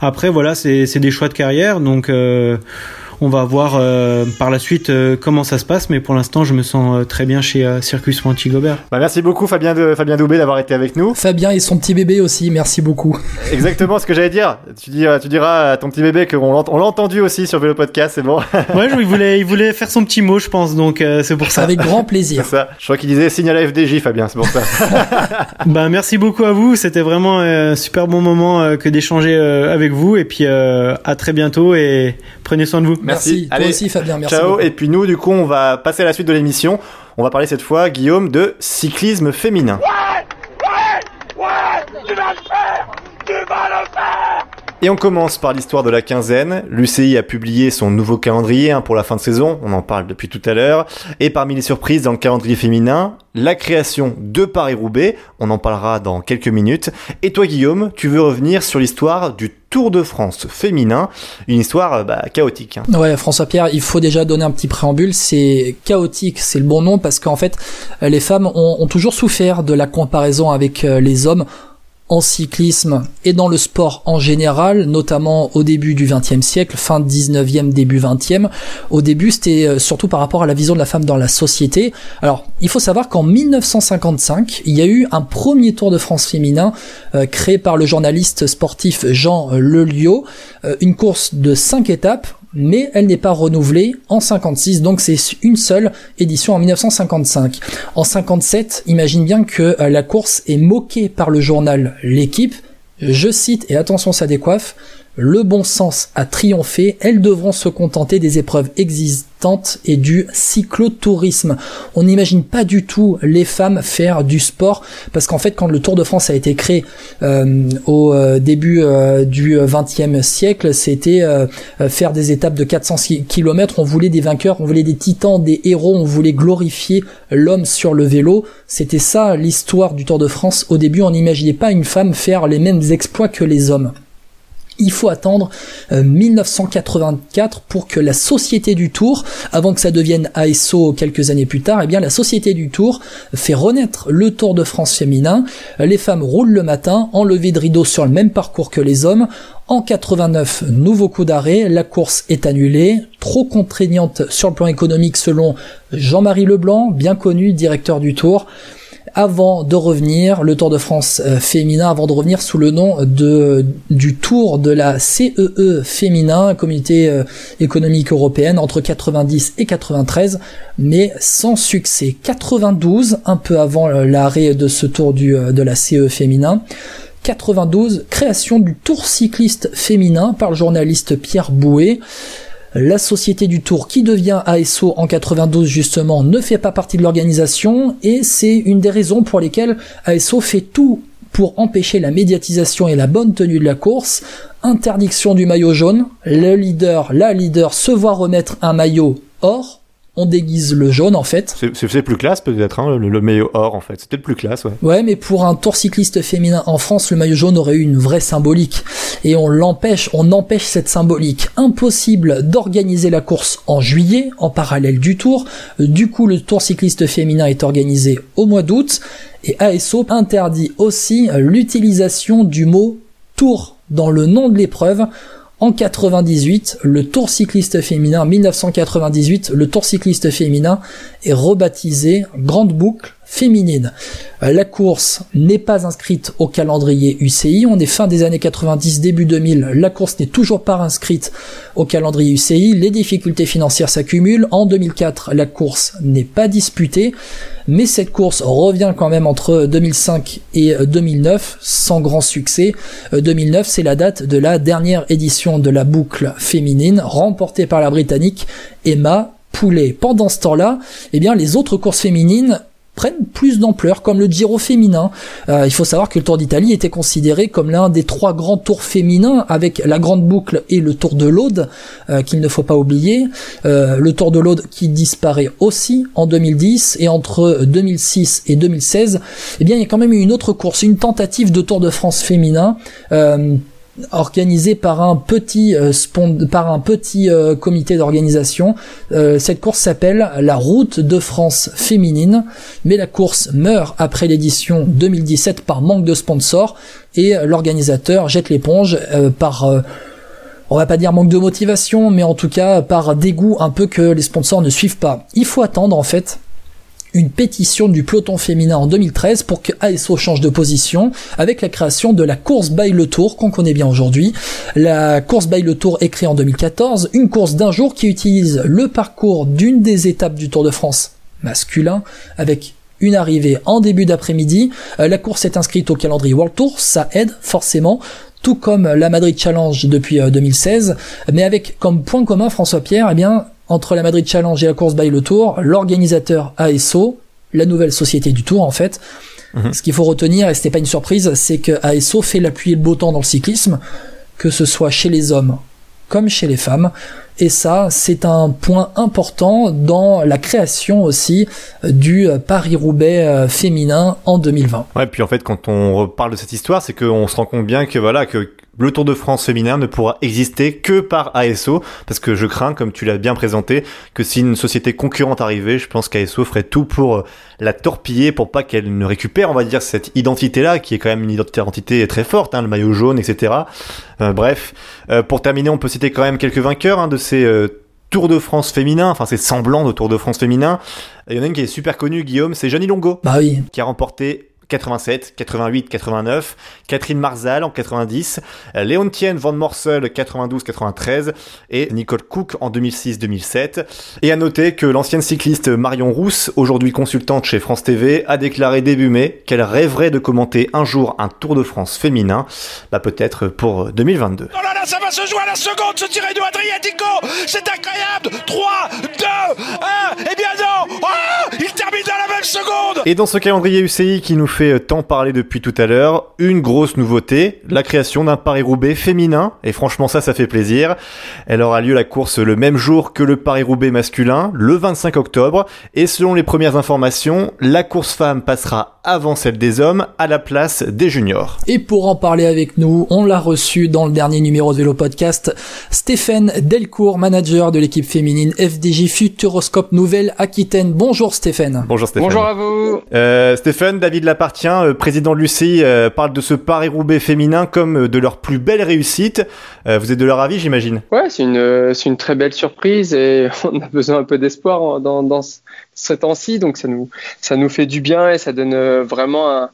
Après voilà c'est c'est des choix de carrière donc on va voir euh, par la suite euh, comment ça se passe, mais pour l'instant, je me sens euh, très bien chez Circus Monty Gobert. Bah, merci beaucoup, Fabien, de, Fabien Doubé, d'avoir été avec nous. Fabien et son petit bébé aussi, merci beaucoup. <laughs> Exactement ce que j'allais dire. Tu, diras, tu diras à ton petit bébé qu'on l'a entendu aussi sur Vélo Podcast, c'est bon. <laughs> ouais, il voulait, il voulait faire son petit mot, je pense, donc c'est pour ça. Avec <laughs> grand plaisir. ça. Je crois qu'il disait signe à la FDJ, Fabien, c'est pour ça. bah, merci beaucoup à vous. C'était vraiment un super bon moment que d'échanger avec vous. Et puis, à très bientôt et prenez soin de vous. Merci. Allez, Toi aussi, Fabien. Merci. Ciao. Et puis nous, du coup, on va passer à la suite de l'émission. On va parler cette fois, Guillaume, de cyclisme féminin ouais, ouais, tu vas le faire, tu vas le faire. Et on commence par l'histoire de la quinzaine. L'UCI a publié son nouveau calendrier hein, pour la fin de saison, on en parle depuis tout à l'heure. Et parmi les surprises dans le calendrier féminin, la création de Paris-Roubaix, on en parlera dans quelques minutes. Et toi Guillaume, tu veux revenir sur l'histoire du Tour de France féminin, une histoire bah, chaotique. Hein. Ouais, François Pierre, il faut déjà donner un petit préambule. C'est chaotique, c'est le bon nom parce qu'en fait, les femmes ont, toujours souffert de la comparaison avec euh, les hommes en cyclisme et dans le sport en général, notamment au début du XXe siècle, fin 19e, début 20e. Au début, c'était euh, surtout par rapport à la vision de la femme dans la société. Alors, il faut savoir qu'en 1955, il y a eu un premier Tour de France féminin euh, créé par le journaliste sportif Jean euh, une course de 5 étapes mais elle n'est pas renouvelée en 56, donc c'est une seule édition en 1955. En 57, imagine bien que euh, la course est moquée par le journal L'équipe, je cite, et attention ça décoiffe, le bon sens a triomphé, elles devront se contenter des épreuves existantes et du cyclotourisme. On n'imagine pas du tout les femmes faire du sport parce qu'en fait quand le Tour de France a été créé euh, au euh, début euh, du XXe siècle, c'était faire des étapes de 400 km, on voulait des vainqueurs, on voulait des titans, des héros, on voulait glorifier l'homme sur le vélo. C'était ça l'histoire du Tour de France. Au début, on n'imaginait pas une femme faire les mêmes exploits que les hommes il faut attendre 1984 euh, pour que la Société du Tour, avant que ça devienne ASO quelques années plus tard, eh bien la Société du Tour fait renaître le Tour de France féminin. Les femmes roulent le matin, enlevées de rideau sur le même parcours que les hommes. En 89, nouveau coup d'arrêt, la course est annulée, trop contraignante sur le plan économique selon Jean-Marie Leblanc, bien connu directeur du Tour avant de revenir, le Tour de France euh, féminin, avant de revenir sous le nom de, du Tour de la CEE e féminin, Communauté euh, économique européenne, entre 90 et 93, mais sans succès. 92, un peu avant euh, l'arrêt de ce Tour de la CEE e féminin. 92, création du Tour cycliste féminin par le journaliste Pierre Bouet la société du Tour qui devient ASO en 92 justement ne fait pas partie de l'organisation et c'est une des raisons pour lesquelles ASO fait tout pour empêcher la médiatisation et la bonne tenue de la course. Interdiction du maillot jaune, le leader, la leader se voit remettre un maillot or, on déguise le jaune en fait. C'est plus classe peut-être, hein, le, maillot or en fait. C'était le plus classe, ouais. Ouais, mais pour un tour cycliste féminin en France, le maillot jaune aurait eu une vraie symbolique. Et on l'empêche, on empêche cette symbolique. Impossible d'organiser la course en juillet, en parallèle du tour. Du coup, le tour cycliste féminin est organisé au mois d'août. Et ASO interdit aussi l'utilisation du mot tour dans le nom de l'épreuve en 98, le Tour cycliste féminin, 1998, le Tour cycliste féminin est rebaptisé Grande Boucle féminine. Euh, la course n'est pas inscrite au calendrier UCI. On est fin des années 90, début 2000. La course n'est toujours pas inscrite au calendrier UCI. Les difficultés financières s'accumulent. En 2004, la course n'est pas disputée. Mais cette course revient quand même entre 2005 et 2009 sans grand succès. 2009, euh, c'est la date de la dernière édition de la boucle féminine remportée par la Britannique Emma Poulet. Pendant ce temps-là, eh bien, les autres courses féminines plus d'ampleur, comme le Giro féminin. Euh, il faut savoir que le Tour d'Italie était considéré comme l'un des trois grands tours féminins, avec la Grande Boucle et le Tour de l'Aude, euh, qu'il ne faut pas oublier. Euh, le Tour de l'Aude qui disparaît aussi en 2010, et entre 2006 et 2016, eh bien, il y a quand même eu une autre course, une tentative de Tour de France féminin, organisé par un petit euh, euh, comité d'organisation. Euh, cette course s'appelle la Route de France féminine, mais la course meurt après l'édition 2017 par manque de sponsors et l'organisateur jette l'éponge par on va pas dire manque de motivation, mais en tout cas par dégoût un peu que les sponsors ne suivent pas. Il faut attendre en fait une pétition du peloton féminin en 2013 pour que ASO change de position avec la création de la course by le tour qu'on connaît bien aujourd'hui. La course by le tour est créée en 2014, une course d'un jour qui utilise le parcours d'une des étapes du Tour de France masculin avec une arrivée en début d'après-midi. Euh, la course est inscrite au calendrier World Tour, ça aide forcément tout comme la Madrid Challenge depuis 2016, euh, mais avec comme point commun François Pierre, eh bien entre la Madrid Challenge et la course by le Tour, l'organisateur ASO, la nouvelle société du Tour en fait. Mhm. Ce qu'il faut retenir, et ce n'est pas une surprise, c'est que ASO fait l'appui et le beau temps dans le cyclisme, que ce soit chez les hommes comme chez les femmes. Et ça, c'est un point important dans la création aussi du Paris-Roubaix euh, féminin en 2020. Ouais, puis en fait, quand on parle de cette histoire, c'est qu'on se rend compte bien que voilà, que le Tour de France féminin ne pourra exister que par ASO, parce que je crains, comme tu l'as bien présenté, que si une société concurrente arrivait, je pense qu'ASO ferait tout pour euh, la torpiller, pour pas qu'elle ne récupère, on va dire, cette identité-là, qui est quand même une identité très forte, hein, le maillot jaune, etc. Euh, bref, euh, pour terminer, on peut citer quand même quelques vainqueurs hein, de ces Tours de France féminin, enfin c'est semblant de Tour de France féminin. Il y en a une qui est super connue, Guillaume, c'est Johnny Longo. Bah oui. Qui a remporté 87, 88, 89, Catherine Marzal en 90, Léontienne Van Morsel 92, 93 et Nicole Cook en 2006, 2007. Et à noter que l'ancienne cycliste Marion Rousse, aujourd'hui consultante chez France TV, a déclaré début mai qu'elle rêverait de commenter un jour un Tour de France féminin, bah peut-être pour 2022. Oh là là, ça va se jouer à la seconde, ce tiré de Adriatico. C'est incroyable. 3, 2, 1, et bien non. Oh Il termine dans la même seconde. Et dans ce calendrier UCI qui nous fait tant parler depuis tout à l'heure, une grosse nouveauté, la création d'un Paris-Roubaix féminin, et franchement ça, ça fait plaisir. Elle aura lieu la course le même jour que le Paris-Roubaix masculin, le 25 octobre, et selon les premières informations, la course femme passera avant celle des hommes à la place des juniors. Et pour en parler avec nous, on l'a reçu dans le dernier numéro de Vélo Podcast, Stéphane Delcourt, manager de l'équipe féminine FDJ Futuroscope Nouvelle-Aquitaine. Bonjour Stéphane. Bonjour Stéphane. Bonjour à vous. Euh, Stéphane, David Lapartien, euh, président de l'UCI, euh, parle de ce Paris-Roubaix féminin comme de leur plus belle réussite. vous êtes de leur avis, j'imagine Ouais, c'est une, une très belle surprise et <laughs> on a besoin un peu d'espoir dans, dans ce temps-ci, donc ça nous, ça nous fait du bien et ça donne vraiment un,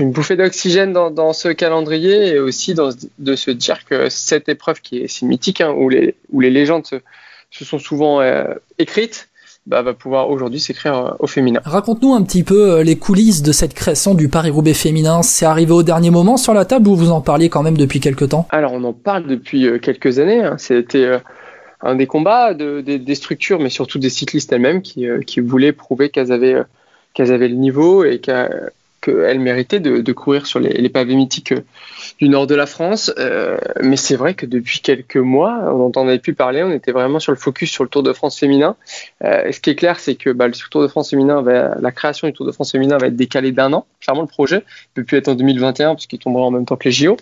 une bouffée d'oxygène dans, ce calendrier et aussi de se dire que cette épreuve qui est si mythique, hein, où, les, où les légendes se, sont souvent euh, écrites, bah, va pouvoir aujourd'hui s'écrire euh, au féminin. Raconte-nous un petit peu euh, les coulisses de cette création du Paris-Roubaix féminin. C'est arrivé au dernier moment sur la table ou vous en parliez quand même depuis quelques temps? Alors on en parle depuis quelques années. Hein. C'était un des combats de, des structures, mais surtout des cyclistes elles-mêmes qui, qui voulaient prouver qu'elles avaient qu'elles avaient le niveau et qu'elles méritaient de, courir sur les, pavés mythiques du nord de la France. Euh, mais c'est vrai que depuis quelques mois, on n'entendait plus parler, on était vraiment sur le focus sur le Tour de France féminin. Euh, ce qui est clair, c'est que bah, le Tour de France féminin, la création du Tour de France féminin va être décalée d'un an. Clairement, le projet ne peut plus être en 2021 puisqu'il tombera en même temps que les JO.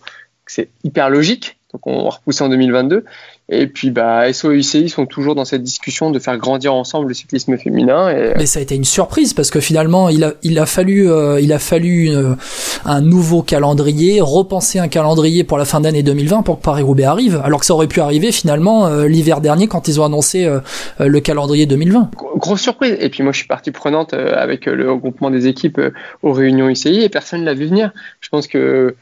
C'est hyper logique. Donc on va repousser en 2022. Et puis, bah, SO et UCI sont toujours dans cette discussion de faire grandir ensemble le cyclisme féminin. Et... Mais ça a été une surprise parce que finalement, il a, il a fallu, euh, il a fallu euh, un nouveau calendrier, repenser un calendrier pour la fin d'année 2020 pour que Paris-Roubaix arrive, alors que ça aurait pu arriver finalement l'hiver dernier quand ils ont annoncé le calendrier 2020. Grosse surprise. Et puis moi, je suis partie prenante avec le regroupement des équipes aux réunions UCI et personne ne l'a vu venir. Je pense que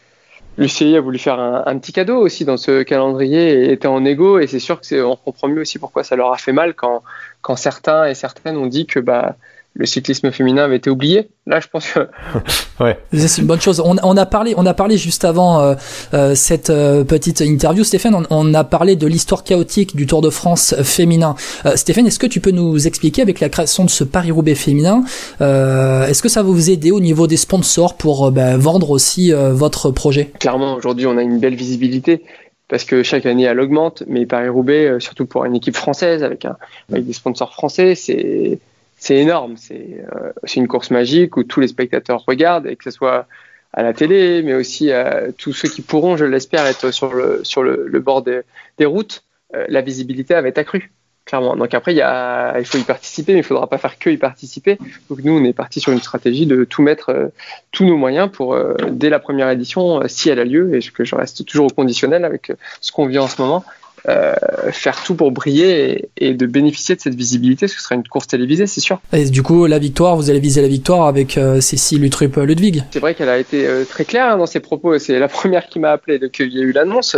l'UCI a voulu faire un, petit cadeau aussi dans ce calendrier et était en égo et c'est sûr que c'est on comprend mieux aussi pourquoi ça leur a fait mal quand quand certains et certaines ont dit que bah le cyclisme féminin avait été oublié. Là, je pense que <laughs> ouais. c'est une bonne chose. On, on, a parlé, on a parlé juste avant euh, euh, cette euh, petite interview, Stéphane. On, on, a parlé de l'histoire chaotique du Tour de France féminin. Stéphane, est-ce que tu peux nous expliquer avec la création de ce Paris Roubaix féminin, est-ce que ça va vous aider au niveau des sponsors pour ben, vendre aussi votre projet? Clairement, aujourd'hui, on a une belle visibilité parce que chaque année elle augmente, mais Paris Roubaix, surtout pour une équipe française avec, un, avec des sponsors français, c'est c'est énorme. Euh, c'est une course magique où tous les spectateurs regardent, et que ce soit à la télé, mais aussi à tous ceux qui pourront, je l'espère, être sur le, bord des, routes, euh, la visibilité va être accrue, clairement. Donc après, il, faut y participer, mais il ne faudra pas faire que y participer. Donc nous, on est parti sur une stratégie de tout mettre, euh, tous nos moyens pour, dès la première édition, si elle a lieu, et je reste toujours au conditionnel avec ce qu'on vit en ce moment, euh, faire tout pour briller et, de bénéficier de cette visibilité, ce sera une course télévisée, c'est sûr. Et du coup, la victoire, vous allez viser la victoire avec euh, Cécile Lutrup Ludwig. C'est vrai qu'elle a été euh, très claire hein, dans ses propos. C'est la <laughs> première qui m'a appelé. Donc il y a eu l'annonce.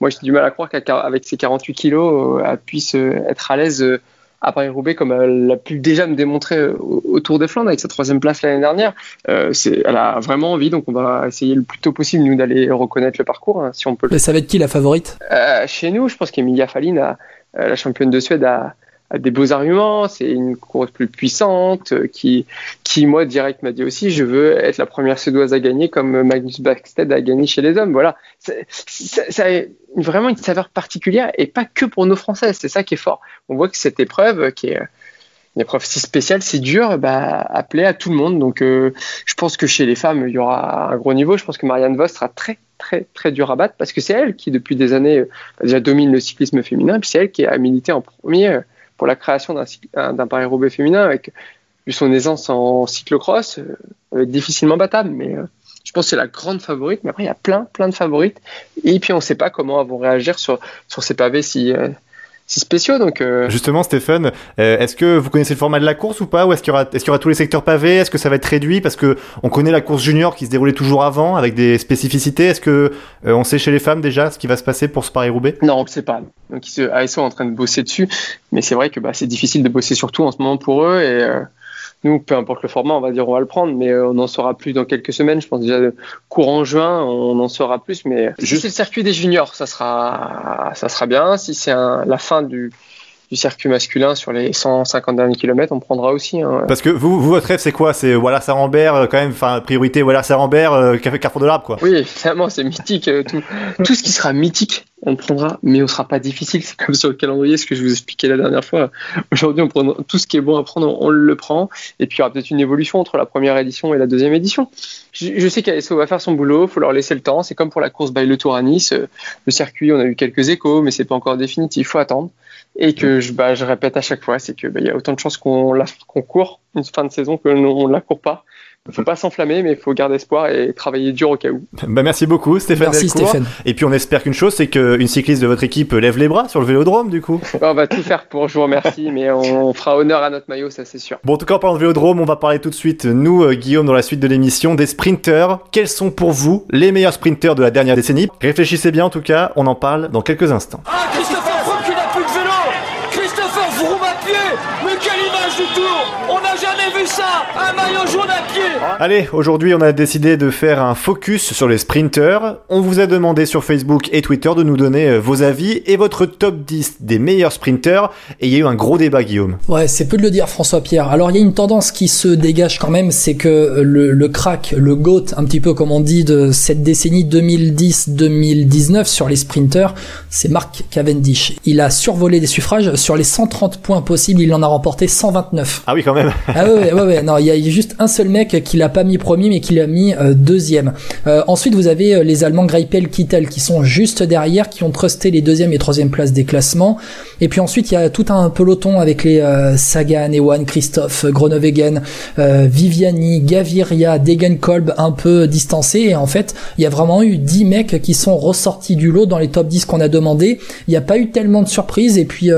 Moi, j'ai du mal à croire qu'avec ses 48 kilos, elle puisse être à l'aise à Paris-Roubaix, comme elle a pu déjà me démontrer euh, au, Tour des Flandres avec sa troisième place l'année dernière. Euh, elle a vraiment envie, donc on va essayer le plus tôt possible, nous, d'aller reconnaître le parcours, hein, si on peut. Mais ça va être qui la favorite? Euh, Chez nous, je pense qu'Emilia Fallin, la championne de Suède, a, a des beaux arguments, c'est une course plus puissante, euh, qui, qui moi direct m'a dit aussi, je veux être la première suédoise à gagner comme Magnus Backstead a gagné chez les hommes. Voilà, ça a vraiment une saveur particulière et pas que pour nos Français, c'est ça qui est fort. On voit que cette épreuve, qui est une épreuve si spéciale, c'est dur, bah, appelé à tout le monde. Donc euh, je pense que chez les femmes, il y aura un gros niveau. Je pense que Marianne Vos sera très très très dur à battre parce que c'est elle qui depuis des années euh, déjà domine le cyclisme féminin, puis c'est elle qui a milité en premier pour la création d'un Paris-Roubaix féminin avec vu son aisance en cyclocross, euh, difficilement battable, mais euh, je pense que c'est la grande favorite. Mais après, il y a plein, plein de favorites. Et puis, on ne sait pas comment elles vont réagir sur, sur ces pavés si, euh, si spéciaux. Donc, euh, Justement, Stéphane, euh, est-ce que vous connaissez le format de la course ou pas Ou est-ce qu'il y, qu'il y aura tous les secteurs pavés? Est-ce que ça va être réduit? Parce que on connaît la course junior qui se déroulait toujours avant avec des spécificités. Est-ce que euh, on sait chez les femmes déjà ce qui va se passer pour ce Paris-Roubaix Non, on ne sait pas. Donc, ASO est en train de bosser dessus. Mais c'est vrai que bah, c'est difficile de bosser surtout en ce moment pour eux. Et nous, peu importe le format, on va dire on va le prendre, mais euh, on en saura plus dans quelques semaines. Je pense déjà courant juin, on en saura plus. Mais juste le circuit des juniors, ça sera, ça sera bien. Si c'est la fin du, du circuit masculin sur les 150 derniers kilomètres, on prendra aussi. Hein. Parce que vous, vous, votre rêve, c'est quoi? C'est voilà Sarambert, euh, quand même, enfin priorité voilà Sarambert, euh, Carrefour de l'Arbre, quoi. Oui, évidemment, c'est mythique. Euh, tout, tout ce qui sera mythique, on prendra, mais on sera pas difficile. C'est comme sur le calendrier, ce que je vous expliquais la dernière fois. Aujourd'hui, on prend tout ce qui est bon à prendre, on le prend. Et puis il y aura peut-être une évolution entre la première édition et la deuxième édition. Je, je sais qu'ASO va faire son boulot, faut leur laisser le temps. C'est comme pour la course by le Tour à Nice. Le circuit, on a eu quelques échos, mais c'est pas encore définitif. Il faut attendre et que je, bah, je répète à chaque fois, c'est que bah, il y a autant de chances qu'on qu'on court une fin de saison que on la court pas. Il faut pas s'enflammer, mais il faut garder espoir et travailler dur au cas où. <laughs> Bah merci beaucoup Stéphane. Merci Stéphane. Et puis on espère qu'une chose, c'est qu'une cycliste de votre équipe lève les bras sur le vélodrome du coup. <laughs> on va tout faire pour, je vous remercie, mais on fera honneur à notre maillot, ça c'est sûr. Bon, en tout cas, en parlant de vélodrome, on va parler tout de suite, nous, euh, Guillaume, dans la suite de l'émission, des sprinters. Quels sont pour vous les meilleurs sprinters de la dernière décennie? Réfléchissez bien en tout cas, on en parle dans quelques instants. Ah, Christopher vu ça Un maillot jaune à pied Allez, aujourd'hui on a décidé de faire un focus sur les sprinters. On vous a demandé sur Facebook et Twitter de nous donner euh, vos avis et votre top 10 des meilleurs sprinters. Et il y a eu un gros débat, Guillaume. Ouais, c'est peu de le dire, François-Pierre. Alors il y a une tendance qui se dégage quand même, c'est que le, le crack, le GOAT, un petit peu comme on dit, de cette décennie 2010-2019 sur les sprinters, c'est Mark Cavendish. Il a survolé des suffrages. Sur les 130 points possibles, il en a remporté 129. Ah oui, quand même. ah ouais, ouais, ouais, non, il y a juste un seul mec qui l'a pas mis premier, mais qui l'a mis euh, deuxième. Euh, ensuite, vous avez euh, les Allemands Greipel, Kittel, qui sont juste derrière, qui ont trusté les deuxième et troisième places des classements. Et puis ensuite, il y a tout un peloton avec les Sagan, Ewan, Christophe, Groenewegen, Viviani, Gaviria, Degenkolb, un peu distancés. Et en fait, il y a vraiment eu 10 mecs qui sont ressortis du lot dans les top 10 qu'on a demandé. Il n'y a pas eu tellement de surprises. Et puis,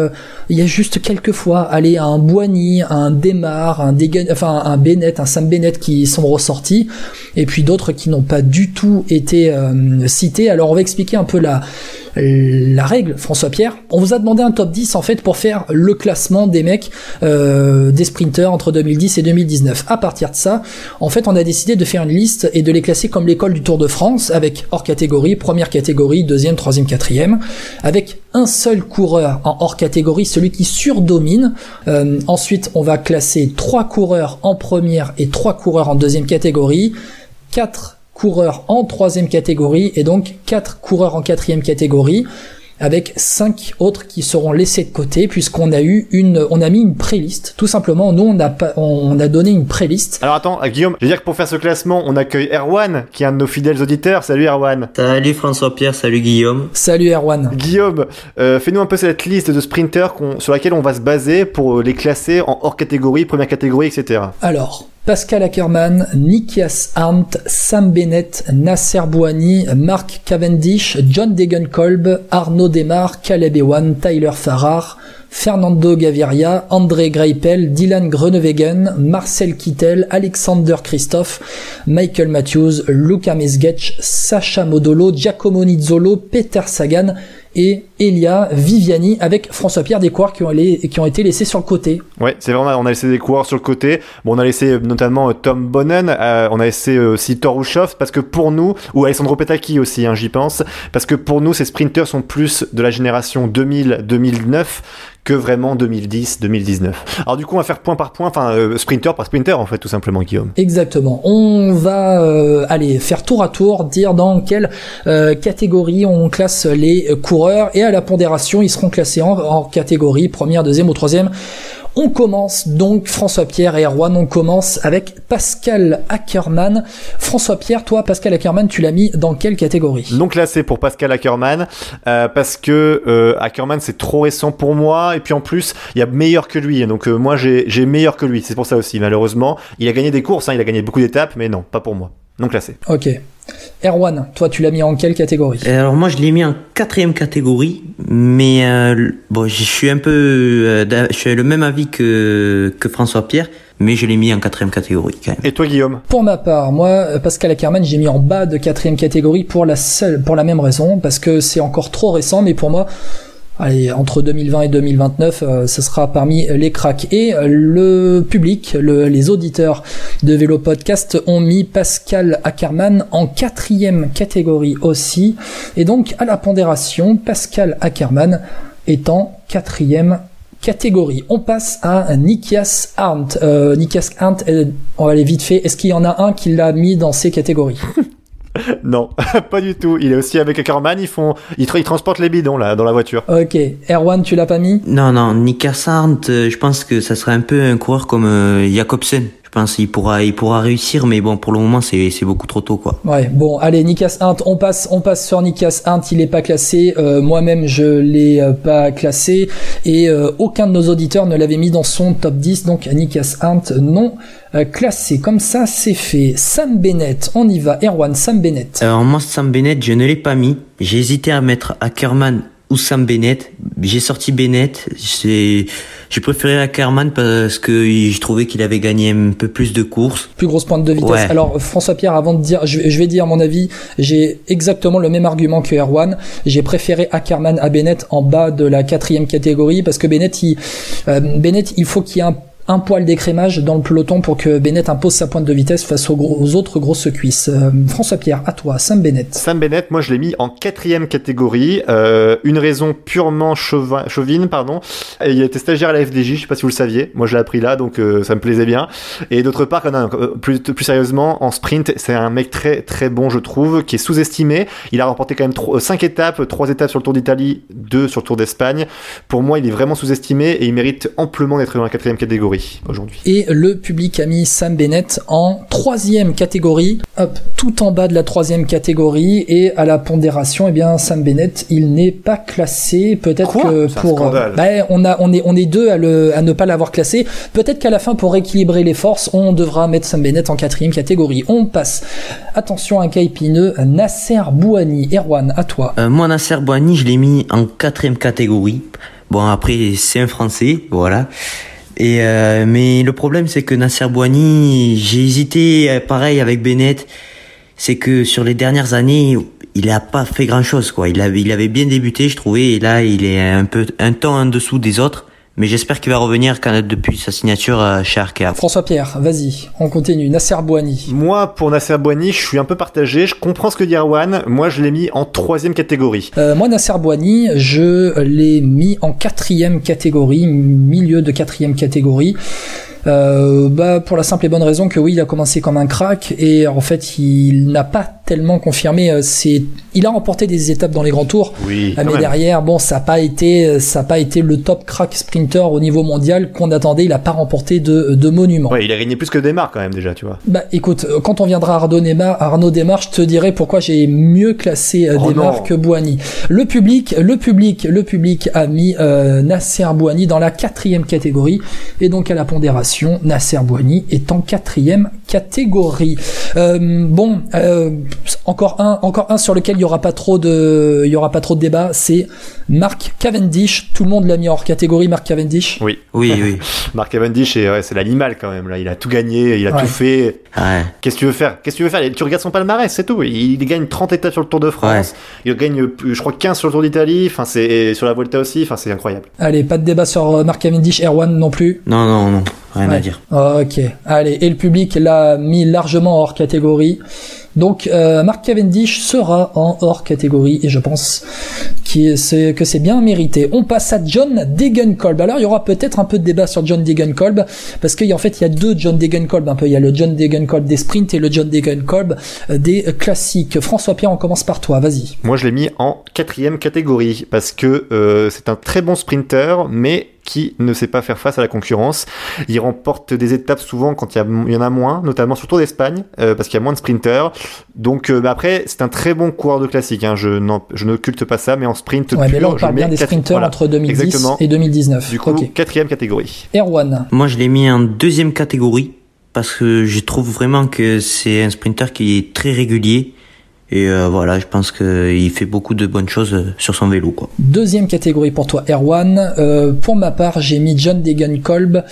il y a juste quelques fois, aller à un Boigny, un Demar, un Degen, enfin un Bennett, un Sam Bennett qui sont ressortis, et puis d'autres qui n'ont pas du tout été euh, cités. Alors on va expliquer un peu la la règle, François Pierre. On vous a demandé un top 10 en fait pour faire le classement des mecs euh, des sprinters entre 2010 et 2019. À partir de ça, en fait, on a décidé de faire une liste et de les classer comme l'école du Tour de France avec hors catégorie, première catégorie, deuxième, troisième, quatrième, avec un seul coureur en hors catégorie, celui qui surdomine. Euh, ensuite, on va classer trois coureurs en première et trois coureurs en deuxième catégorie, quatre coureurs en troisième catégorie et donc quatre coureurs en quatrième catégorie avec cinq autres qui seront laissés de côté puisqu'on a eu une, on a mis une préliste. Tout simplement, nous on a pas, on a donné une préliste. Alors attends, euh, Guillaume, je veux dire que pour faire ce classement, on accueille Erwan, qui est un de nos fidèles auditeurs. Salut Erwan. Salut François-Pierre, salut Guillaume. Salut Erwan. Guillaume, euh, fais-nous un peu cette liste de sprinters sur laquelle on va se baser pour les classer en hors catégorie, première catégorie, etc. Alors, Pascal Ackermann, Nikias Arndt, Sam Bennett, Nasser Bouani, Mark Cavendish, John Degenkolb, Arnaud Demar, Caleb Ewan, Tyler Farrar, Fernando Gaviria, André Greipel, Dylan Groenewegen, Marcel Kittel, Alexander Christophe, Michael Matthews, Luca Mesgetch, Sacha Modolo, Giacomo Nizzolo, Peter Sagan et Elia Viviani avec François Pierre des coureurs qui ont, qui ont été laissés sur le côté. Ouais, c'est vraiment, on a laissé des coureurs sur le côté. Bon, on a laissé euh, notamment euh, Tom Bonnen, euh, on a laissé aussi Torushov parce que pour nous, ou Alessandro Petacchi aussi, hein, j'y pense, parce que pour nous, ces sprinters sont plus de la génération 2000-2009 que vraiment 2010-2019. Alors du coup, on va faire point par point, enfin sprinter par sprinter en fait, tout simplement, Guillaume. Exactement. On va aller faire tour à tour, dire dans quelle catégorie on classe les coureurs et à la pondération, ils seront classés en, catégorie première, deuxième ou troisième. On commence donc, François Pierre et Erwan, on commence avec Pascal Ackermann. François Pierre, toi, Pascal Ackermann, tu l'as mis dans quelle catégorie? Donc là, c'est pour Pascal Ackermann, euh, parce que euh, Ackermann, c'est trop récent pour moi, et puis en plus, il y a meilleur que lui, donc euh, moi, j'ai meilleur que lui, c'est pour ça aussi, malheureusement. Il a gagné des courses, hein, il a gagné beaucoup d'étapes, mais non, pas pour moi. Donc là, c'est. Ok. Erwan, toi tu l'as mis en quelle catégorie? Alors moi je l'ai mis en quatrième catégorie, mais euh, bon je suis un peu, euh, je suis le même avis que que François Pierre, mais je l'ai mis en quatrième catégorie quand même. Et toi Guillaume? Pour ma part, moi euh, Pascal Ackermann j'ai mis en bas de quatrième catégorie pour la seule, pour la même raison, parce que c'est encore trop récent, mais pour moi Allez, entre 2020 et 2029, euh, ce sera parmi les cracks. Et euh, le public, les auditeurs de Vélo Podcast ont mis Pascal Ackermann en quatrième catégorie aussi. Et donc, à la pondération, Pascal Ackermann est en quatrième catégorie. On passe à Nikias Arndt. Euh, Nikias Arndt, on va aller vite fait. Est-ce qu'il y en a un qui l'a mis dans ces catégories? <laughs> <laughs> non, <laughs> pas du tout. Il est aussi avec Ackerman, ils font, ils, transportent les bidons là dans la voiture. Ok. Erwan, tu l'as pas mis? Non, non. Nika Sarnt, euh, je pense que ça serait un peu un coureur comme euh, Jacobsen. Pense qu'il pourra, il pourra réussir, mais bon, pour le moment, c'est, c'est beaucoup trop tôt, quoi. Ouais, bon, allez, Nikas Hunt, on passe, on passe sur Nikas Hunt, il est pas classé. Euh, moi-même, je l'ai pas classé, et aucun de nos auditeurs ne l'avait mis dans son top 10, donc Nikas Hunt, non euh, classé. Comme ça, c'est fait. Sam Bennett, on y va. Erwan, Sam Bennett. Alors moi, Sam Bennett, je ne l'ai pas mis. J'ai hésité à mettre Ackerman ou Sam Bennett. J'ai sorti Bennett. J'ai préféré Ackerman parce que je trouvais qu'il avait gagné un peu plus de courses. Plus grosse pointe de vitesse. Alors François Pierre, avant de dire, je, vais dire mon avis. J'ai exactement le même argument que Erwan. J'ai préféré Ackerman à Bennett en bas de la quatrième catégorie parce que Bennett, il, euh, Bennett, il faut qu'il y ait un un poil d'écrémage dans le peloton pour que Bennett impose sa pointe de vitesse face aux, autres grosses cuisses. Euh, François Pierre, à toi, Sam Bennett. Sam Bennett, moi je l'ai mis en quatrième catégorie. Euh, une raison purement chauvine, pardon. il était stagiaire à la FDJ, je sais pas si vous le saviez. Moi je l'ai appris là, donc euh, ça me plaisait bien. Et d'autre part, plus, plus sérieusement, en sprint, c'est un mec très très bon, je trouve, qui est sous-estimé. Il a remporté quand même 5 étapes, 3 étapes sur le Tour d'Italie, 2 sur le Tour d'Espagne. Pour moi, il est vraiment sous-estimé et il mérite amplement d'être dans la quatrième catégorie. Catégorie aujourd'hui. Et le public a mis Sam Bennett en troisième catégorie, hop, tout en bas de la troisième catégorie. Et à la pondération, eh bien, Sam Bennett, il n'est pas classé. Peut-être que pour, bah, on a, on est, on est deux à, le, à ne pas l'avoir classé. Peut-être qu'à la fin, pour équilibrer les forces, on devra mettre Sam Bennett en quatrième catégorie. On passe. Attention, un cas épineux. Nasser Bouani. Erwan, à toi. Euh, moi, Nasser Bouani, je l'ai mis en quatrième catégorie. Bon, après, c'est un Français, voilà. Et euh, mais le problème, c'est que Nasser Bouani, j'ai hésité, euh, pareil avec Bennett. C'est que sur les dernières années, il a pas fait grand chose, quoi. Il avait, il avait bien débuté, je trouvais, et là, il est un peu, un temps en dessous des autres mais j'espère qu'il va revenir quand, depuis sa signature chez Arkea. François Pierre, vas-y, on continue. Nasser Bouani. Moi, pour Nasser Bouani, je suis un peu partagé. Je comprends ce que dit Erwan. Moi, je l'ai mis en troisième catégorie. Euh, moi, Nasser Bouani, je l'ai mis en quatrième catégorie, milieu de quatrième catégorie. Euh, bah, pour la simple et bonne raison que oui, il a commencé comme un crack et en fait, il n'a pas tellement confirmé. Euh, c'est, il a remporté des étapes dans les grands tours, oui, euh, mais derrière, bon, ça n'a pas été, ça a pas été le top crack sprinter au niveau mondial qu'on attendait. Il a pas remporté de, de monument. Ouais, il a gagné plus que Desmar quand même déjà, tu vois. Bah, écoute, quand on viendra à Arnaud Desmar, Arnaud Desmar, je te dirai pourquoi j'ai mieux classé oh Desmar que Boigny. Le public, le public, le public a mis euh, Nasser Boigny dans la quatrième catégorie et donc à la pondération, Nasser Boigny est en quatrième catégorie. Euh, bon, euh, encore un, encore un sur lequel il y aura pas trop de, il y aura pas trop de débat, c'est Mark Cavendish. Tout le monde l'a mis hors catégorie, Mark Cavendish? Oui, oui, oui. <laughs> Mark Cavendish, c'est l'animal quand même. Là, il a tout gagné, il a tout fait. Ouais. Qu'est-ce que tu veux faire? Qu'est-ce que tu veux faire? Tu regardes son palmarès, c'est tout. Il, gagne 30 étapes sur le Tour de France. Il gagne, je crois, 15 sur le Tour d'Italie. Enfin, c'est sur la Volta aussi. Enfin, c'est incroyable. Allez, pas de débat sur Mark Cavendish, Erwan non plus? Non, non, non. Rien à dire. Ok. Allez, et le public l'a mis largement hors catégorie. Donc euh, Mark Cavendish sera en hors catégorie et je pense que c'est bien mérité. On passe à John Degenkolb. Alors il y aura peut-être un peu de débat sur John Degenkolb parce qu'en fait il y a deux John Degenkolb un peu. Il y a le John Degenkolb des sprints et le John Degenkolb euh, des classiques. François Pierre, on commence par toi. Vas-y. Moi je l'ai mis en quatrième catégorie parce que euh, c'est un très bon sprinter, mais qui ne sait pas faire face à la concurrence. Il remporte des étapes souvent quand il y, en a moins, notamment sur Tour d'Espagne, euh, parce qu'il y a moins de sprinters. Donc euh, bah après, c'est un très bon coureur de classique. Hein. Je, je n'occulte pas ça, mais en sprint ouais, mais là, on parle bien des sprinters entre 2010 et 2019. Du coup, quatrième catégorie. Erwan. Moi, je l'ai mis en deuxième catégorie parce que je trouve vraiment que c'est un sprinter qui est très régulier et euh, voilà, je pense qu'il fait beaucoup de bonnes choses euh, sur son vélo. Quoi. Deuxième catégorie pour toi, Erwan. Euh, pour ma part, j'ai mis John Degenkolb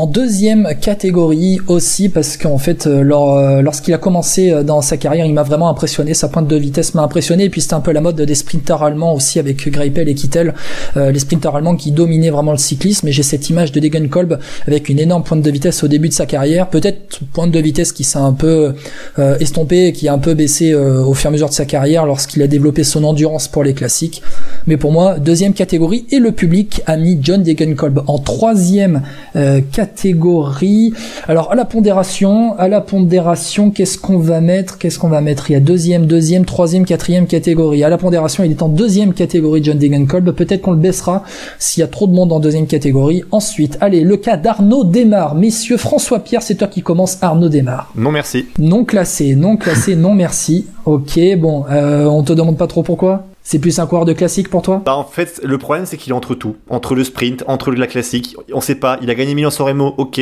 en deuxième catégorie aussi parce qu'en fait, euh, euh, lorsqu'il a commencé euh, dans sa carrière, il m'a vraiment impressionné. Sa pointe de vitesse m'a impressionné. Et puis c'était un peu la mode des sprinters allemands aussi avec Greipel et Kittel, les sprinters allemands qui dominaient vraiment le cyclisme. Et j'ai cette image de Degenkolb avec une énorme pointe de vitesse au début de sa carrière. Peut-être pointe de vitesse qui s'est un peu euh, estompée, qui a un peu baissé au fur et à mesure de sa carrière lorsqu'il a développé son endurance pour les classiques. Mais pour moi, deuxième catégorie et le public a mis John Degenkolb en troisième catégorie catégorie. Alors à la pondération, à la pondération, qu'est-ce qu'on va mettre? Qu'est-ce qu'on va mettre? Il y a deuxième, deuxième, troisième, quatrième catégorie. À la pondération, il est en deuxième catégorie John Degenkolb. Peut-être qu'on le baissera s'il y a trop de monde en deuxième catégorie. Ensuite, allez, le cas d'Arnaud Desmar. Messieurs, François Pierre, c'est toi qui commence. Arnaud Desmar. Non merci. Non classé, non classé, non merci. Ok, bon, euh, on te demande pas trop pourquoi? C'est plus un coureur de classique pour toi? Bah en fait, le problème c'est qu'il est entre tout, entre le sprint, entre la classique. On sait pas. Il a gagné Milan-San Remo, ok.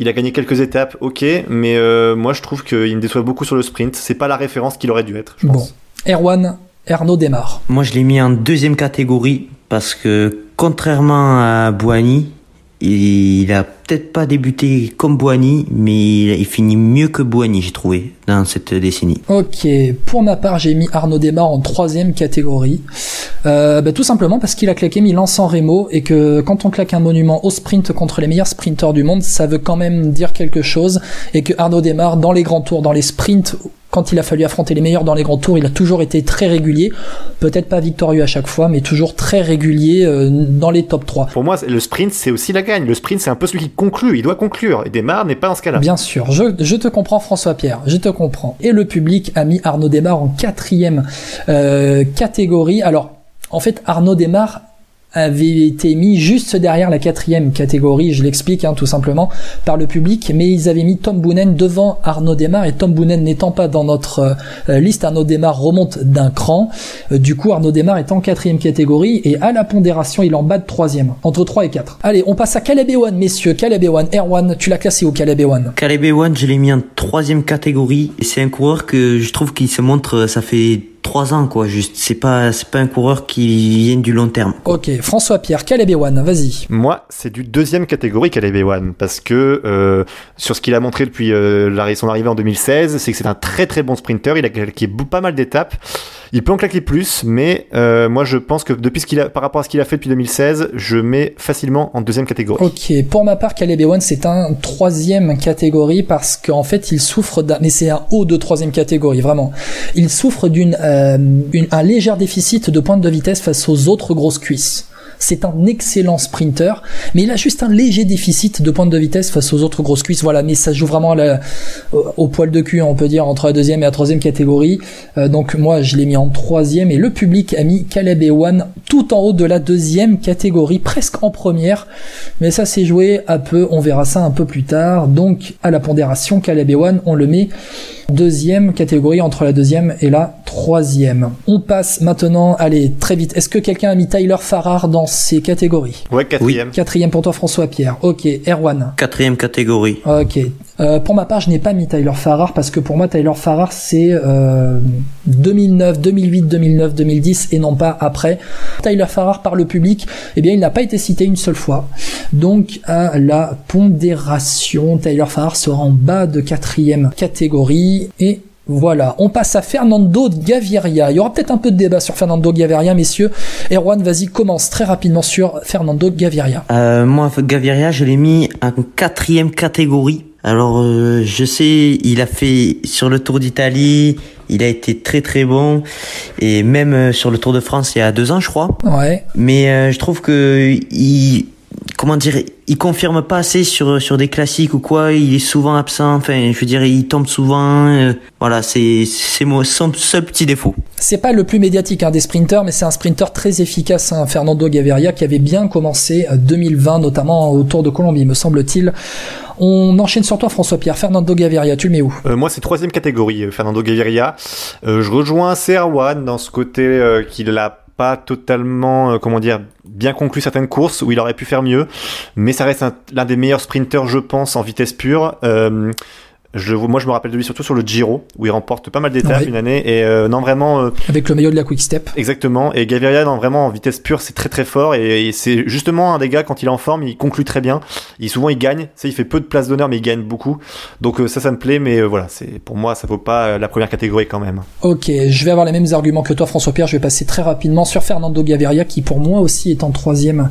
Il a gagné quelques étapes, ok. Mais euh, moi je trouve qu'il me déçoit beaucoup sur le sprint. C'est pas la référence qu'il aurait dû être. Je pense. Bon, Erwan, Ernaud démarre. Moi je l'ai mis en deuxième catégorie parce que contrairement à Boigny, il a peut-être pas débuté comme Boigny, mais il finit mieux que Boigny, j'ai trouvé, dans cette décennie. Ok, pour ma part, j'ai mis Arnaud Desmar en troisième catégorie. Euh, bah, tout simplement parce qu'il a claqué Milan-San Remo et que quand on claque un monument au sprint contre les meilleurs sprinteurs du monde, ça veut quand même dire quelque chose et que Arnaud Desmar, dans les grands tours, dans les sprints quand il a fallu affronter les meilleurs dans les grands tours, il a toujours été très régulier. Peut-être pas victorieux à chaque fois, mais toujours très régulier euh, dans les top 3. Pour moi, le sprint, c'est aussi la gagne. Le sprint, c'est un peu celui qui conclut. Il doit conclure. Et Desmar n'est pas dans ce cas-là. Bien sûr. Je, te comprends, François Pierre. Je te comprends. Et le public a mis Arnaud Desmar en quatrième euh, catégorie. Alors, en fait, Arnaud Desmar avait été mis juste derrière la quatrième catégorie, je l'explique hein, tout simplement, par le public, mais ils avaient mis Tom Boonen devant Arnaud Desmar, et Tom Boonen n'étant pas dans notre euh, liste, Arnaud Desmar remonte d'un cran, euh, du coup Arnaud Desmar est en quatrième catégorie, et à la pondération il en bat de troisième, entre 3 et 4. Allez, on passe à Caleb Ewan, messieurs, Caleb Ewan, Erwan, tu l'as classé où Caleb Ewan? Caleb Ewan, je l'ai mis en troisième catégorie, et c'est un coureur que je trouve qu'il se montre, ça fait trois ans quoi juste. C'est pas c'est pas un coureur qui vient du long terme ok François Pierre Caleb Ewan vas-y. Moi c'est du deuxième catégorie Caleb Ewan parce que euh, sur ce qu'il a montré depuis euh, son arrivée en 2016 c'est que c'est un très très bon sprinter. Il a qui pas mal d'étapes il peut en claquer plus, mais euh, moi je pense que depuis ce qu'il a, par rapport à ce qu'il a fait depuis 2016, je mets facilement en deuxième catégorie. Ok, pour ma part, Caleb Ewan c'est un troisième catégorie parce qu'en fait il souffre d'un, mais c'est un haut de troisième catégorie vraiment. Il souffre d'une, euh, un léger déficit de pointe de vitesse face aux autres grosses cuisses. C'est un excellent sprinter, mais il a juste un léger déficit de pointe de vitesse face aux autres grosses cuisses. Voilà, mais ça joue vraiment au poil de cul, on peut dire, entre la deuxième et la troisième catégorie. Euh, donc moi, je l'ai mis en troisième et le public a mis Caleb Ewan tout en haut de la deuxième catégorie, presque en première. Mais ça s'est joué à peu, on verra ça un peu plus tard. Donc à la pondération, Caleb Ewan, on le met deuxième catégorie entre la deuxième et la troisième. On passe maintenant, allez, très vite. Est-ce que quelqu'un a mis Tyler Farrar dans ces catégories Ouais, quatrième. Quatrième pour toi, François Pierre. Ok, Erwan. Quatrième catégorie. Ok. Euh, pour ma part, je n'ai pas mis Tyler Farrar parce que pour moi, Tyler Farrar, c'est euh, 2009, 2008, 2009, 2010 et non pas après. Tyler Farrar par le public, eh bien, il n'a pas été cité une seule fois. Donc, à la pondération, Tyler Farrar sera en bas de quatrième catégorie et voilà, on passe à Fernando Gaviria. Il y aura peut-être un peu de débat sur Fernando Gaviria, messieurs. Erwan, vas-y, commence très rapidement sur Fernando Gaviria. Euh, moi, Gaviria, je l'ai mis en quatrième catégorie. Alors, euh, je sais, il a fait sur le Tour d'Italie, il a été très très bon, et même euh, sur le Tour de France il y a deux ans, je crois. Ouais. Mais euh, je trouve que il, comment dire, il confirme pas assez sur sur des classiques ou quoi. Il est souvent absent. Enfin, je veux dire, il tombe souvent. Euh, voilà, c'est c'est son seul petit défaut. C'est pas le plus médiatique hein, des sprinters, mais c'est un sprinter très efficace, hein, Fernando Gaviria, qui avait bien commencé 2020, notamment au Tour de Colombie, me semble-t-il. On enchaîne sur toi, François Pierre. Fernando Gaviria, tu le mets où? Euh, Moi, c'est troisième catégorie, Fernando Gaviria. Euh, je rejoins Serwan dans ce côté qu'il a pas totalement, euh, comment dire, bien conclu certaines courses où il aurait pu faire mieux, mais ça reste l'un des meilleurs sprinters, je pense, en vitesse pure. Euh, je, moi, je me rappelle de lui surtout sur le Giro, où il remporte pas mal d'étapes une année. Et euh, non, vraiment. Euh, Avec le maillot de la Quick Step. Exactement. Et Gaviria, non, vraiment, en vitesse pure, c'est très très fort. Et, c'est justement un des gars, quand il est en forme, il conclut très bien. Il, souvent, il gagne. Ça, il fait peu de place d'honneur, mais il gagne beaucoup. Donc, euh, ça, ça me plaît. Mais voilà, c'est pour moi, ça vaut pas la première catégorie quand même. Ok, je vais avoir les mêmes arguments que toi, François-Pierre. Je vais passer très rapidement sur Fernando Gaviria, qui pour moi aussi est en troisième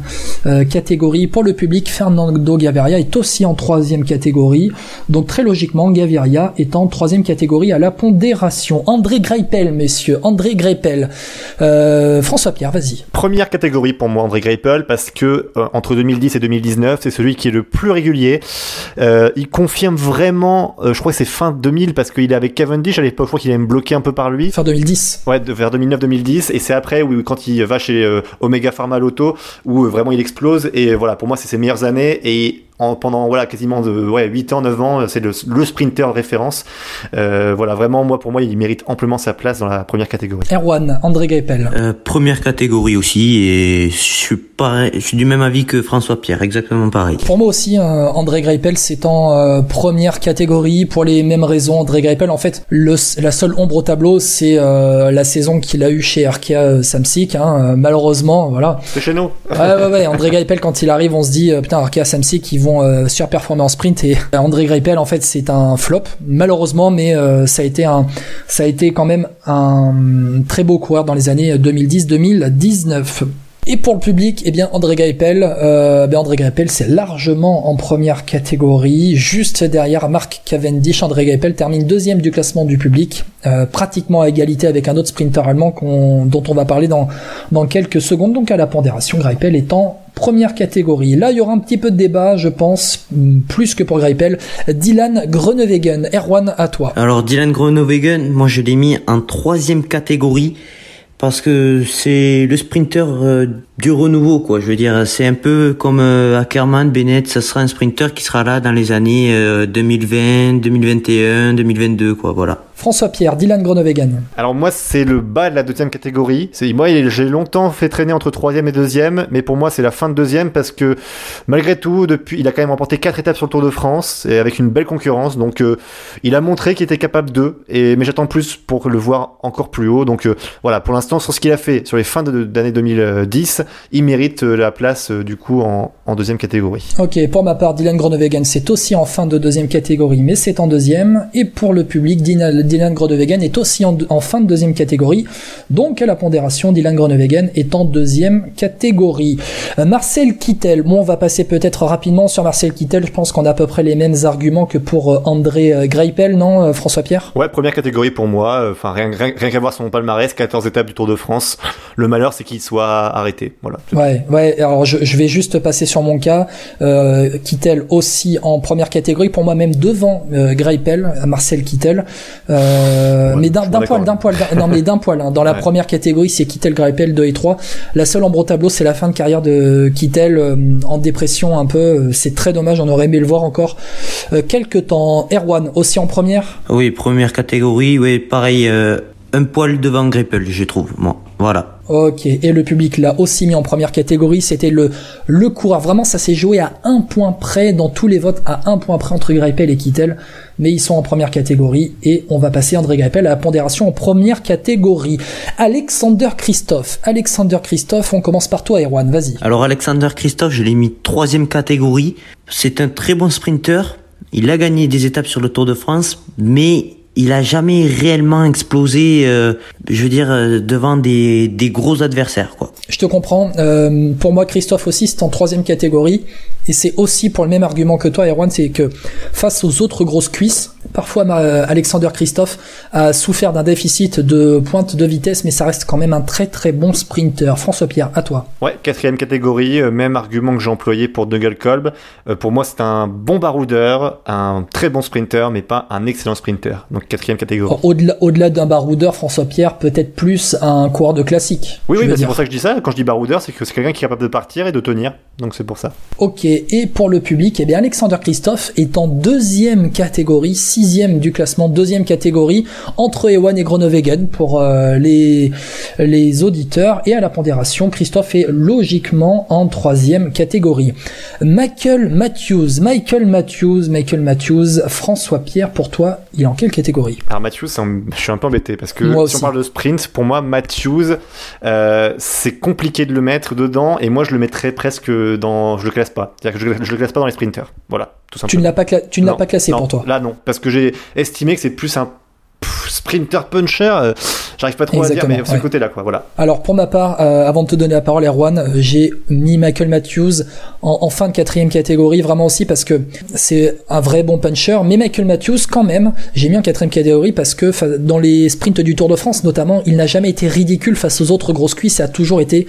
catégorie. Pour le public, Fernando Gaviria est aussi en troisième catégorie. Donc, très logiquement, Gaviria en troisième catégorie à la pondération. André Greipel, messieurs, André Greipel. Euh, François Pierre, vas-y. Première catégorie pour moi, André Greipel, parce que euh, entre 2010 et 2019, c'est celui qui est le plus régulier. Euh, il confirme vraiment, je crois que c'est fin 2000, parce qu'il est avec Cavendish à l'époque, je crois qu'il est même bloqué un peu par lui. Fin 2010. Ouais, vers 2009-2010, et c'est après où quand il va chez Omega Pharma Lotto, où vraiment il explose, et voilà, pour moi c'est ses meilleures années, et pendant voilà quasiment de ouais 8 ans 9 ans c'est le, le, sprinter référence. Euh, voilà vraiment moi pour moi il mérite amplement sa place dans la première catégorie. Erwan André Gaipel euh, première catégorie aussi et je suis pareil je suis du même avis que François Pierre exactement pareil. Pour moi aussi euh, André Greipel c'est en euh, première catégorie. Pour les mêmes raisons André Greipel en fait le, la seule ombre au tableau c'est euh, la saison qu'il a eu chez Arkea Samsic hein, malheureusement voilà. C'est chez nous. Ouais ouais ouais <laughs> André Greipel quand il arrive on se dit putain Arkea Samsic ils vont euh, surperformer en sprint et André Greipel en fait c'est un flop malheureusement mais euh, ça a été un ça a été quand même un très beau coureur dans les années 2010-2019. Et pour le public, eh bien André Greipel, euh, ben André c'est largement en première catégorie, juste derrière Marc Cavendish. André Greipel termine deuxième du classement du public, euh, pratiquement à égalité avec un autre sprinter allemand dont on va parler dans dans quelques secondes. Donc à la pondération, Greipel est en première catégorie. Là, il y aura un petit peu de débat, je pense, plus que pour Greipel. Dylan Groenewegen, Erwan, à toi. Alors Dylan Groenewegen, moi je l'ai mis en troisième catégorie parce que c'est le sprinter euh, du renouveau, quoi. Je veux dire, c'est un peu comme euh, Ackerman, Bennett, ça sera un sprinter qui sera là dans les années 2020, 2021, 2022, quoi. Voilà. François Pierre, Dylan Groenewegen. Alors moi c'est le bas de la deuxième catégorie. Moi j'ai longtemps fait traîner entre troisième et deuxième, mais pour moi c'est la fin de deuxième parce que malgré tout depuis il a quand même remporté quatre étapes sur le Tour de France et avec une belle concurrence. Donc euh, il a montré qu'il était capable. Et mais j'attends plus pour le voir encore plus haut. Donc euh, voilà pour l'instant sur ce qu'il a fait sur les fins d'année 2010, il mérite euh, la place du coup en, en, deuxième catégorie. Ok pour ma part Dylan Groenewegen c'est aussi en fin de deuxième catégorie, mais c'est en deuxième. Et pour le public Dylan Dylan Groenewegen est aussi en, fin de deuxième catégorie. Donc à la pondération, Dylan Groenewegen est en deuxième catégorie. Euh, Marcel Kittel, bon on va passer peut-être rapidement sur Marcel Kittel, je pense qu'on a à peu près les mêmes arguments que pour euh, André euh, Greipel, non François Pierre Ouais, première catégorie pour moi, enfin rien, rien, qu'à voir son palmarès, 14 étapes du Tour de France. Le malheur c'est qu'il soit arrêté. Voilà. Ouais, ouais, alors je, vais juste passer sur mon cas. Kittel aussi en première catégorie, pour moi même devant Greipel, Marcel Kittel. Euh, mais d'un poil, d'un poil, non mais d'un poil. Hein. Dans la première catégorie, c'est Kittel, Greipel 2 et 3. La seule ombre au tableau, c'est la fin de carrière de Kittel euh, en dépression un peu. Euh, c'est très dommage, on aurait aimé le voir encore quelques temps. Erwan aussi en première? Oui, première catégorie, oui, pareil, un poil devant Greipel, je trouve, moi. Voilà. Ok, et le public l'a aussi mis en première catégorie, c'était le, le coureur. Vraiment, ça s'est joué à un point près dans tous les votes, à un point près entre Greipel et Kittel. Mais ils sont en première catégorie et on va passer André Greipel à la pondération en première catégorie. Alexander Christophe. Alexander Christophe, on commence par toi, Erwan, vas-y. Alors, Alexander Christophe, je l'ai mis troisième catégorie. C'est un très bon sprinter. Il a gagné des étapes sur le Tour de France, mais il a jamais réellement explosé, euh, je veux dire, euh, devant des, des gros adversaires, quoi. Je te comprends. Euh, pour moi, Christophe aussi, c'est en troisième catégorie. Et c'est aussi pour le même argument que toi, Erwan, c'est que face aux autres grosses cuisses, parfois Alexander Christophe a souffert d'un déficit de pointe de vitesse, mais ça reste quand même un très très bon sprinter. François Pierre, à toi. Ouais, quatrième catégorie, même argument que j'ai employé pour Dougal Kolb. pour moi, c'est un bon baroudeur, un très bon sprinter, mais pas un excellent sprinter. Donc quatrième catégorie. Au-delà, d'un baroudeur, François Pierre, peut-être plus un coureur de classique. Oui, oui, c'est pour ça que je dis ça. Quand je dis baroudeur, c'est que c'est quelqu'un qui est capable de partir et de tenir. Donc c'est pour ça. Ok, et pour le public, eh bien Alexander Christophe est en deuxième catégorie, sixième du classement, deuxième catégorie, entre Ewan et Groenewegen pour euh, les, les auditeurs. Et à la pondération, Christophe est logiquement en troisième catégorie. Michael Matthews, Michael Matthews, Michael Matthews, François Pierre, pour toi, il est en quelle catégorie? Alors Matthews, je suis un peu embêté parce que si on parle de sprint, pour moi Matthews, euh, c'est compliqué de le mettre dedans et moi je le mettrais presque dans, je le classe pas, c'est-à-dire que je, je le classe pas dans les sprinters, voilà, tout simplement. Tu ne l'as pas, tu ne l'as pas classé pour toi. Là non, parce que j'ai estimé que c'est plus un sprinter puncher, euh, j'arrive pas trop à dire, mais ce côté-là, quoi, voilà. Alors, pour ma part, euh, avant de te donner la parole, Erwan, euh, j'ai mis Michael Matthews en, fin de quatrième catégorie, vraiment aussi parce que c'est un vrai bon puncher, mais Michael Matthews, quand même, j'ai mis en quatrième catégorie parce que dans les sprints du Tour de France, notamment, il n'a jamais été ridicule face aux autres grosses cuisses, et a toujours été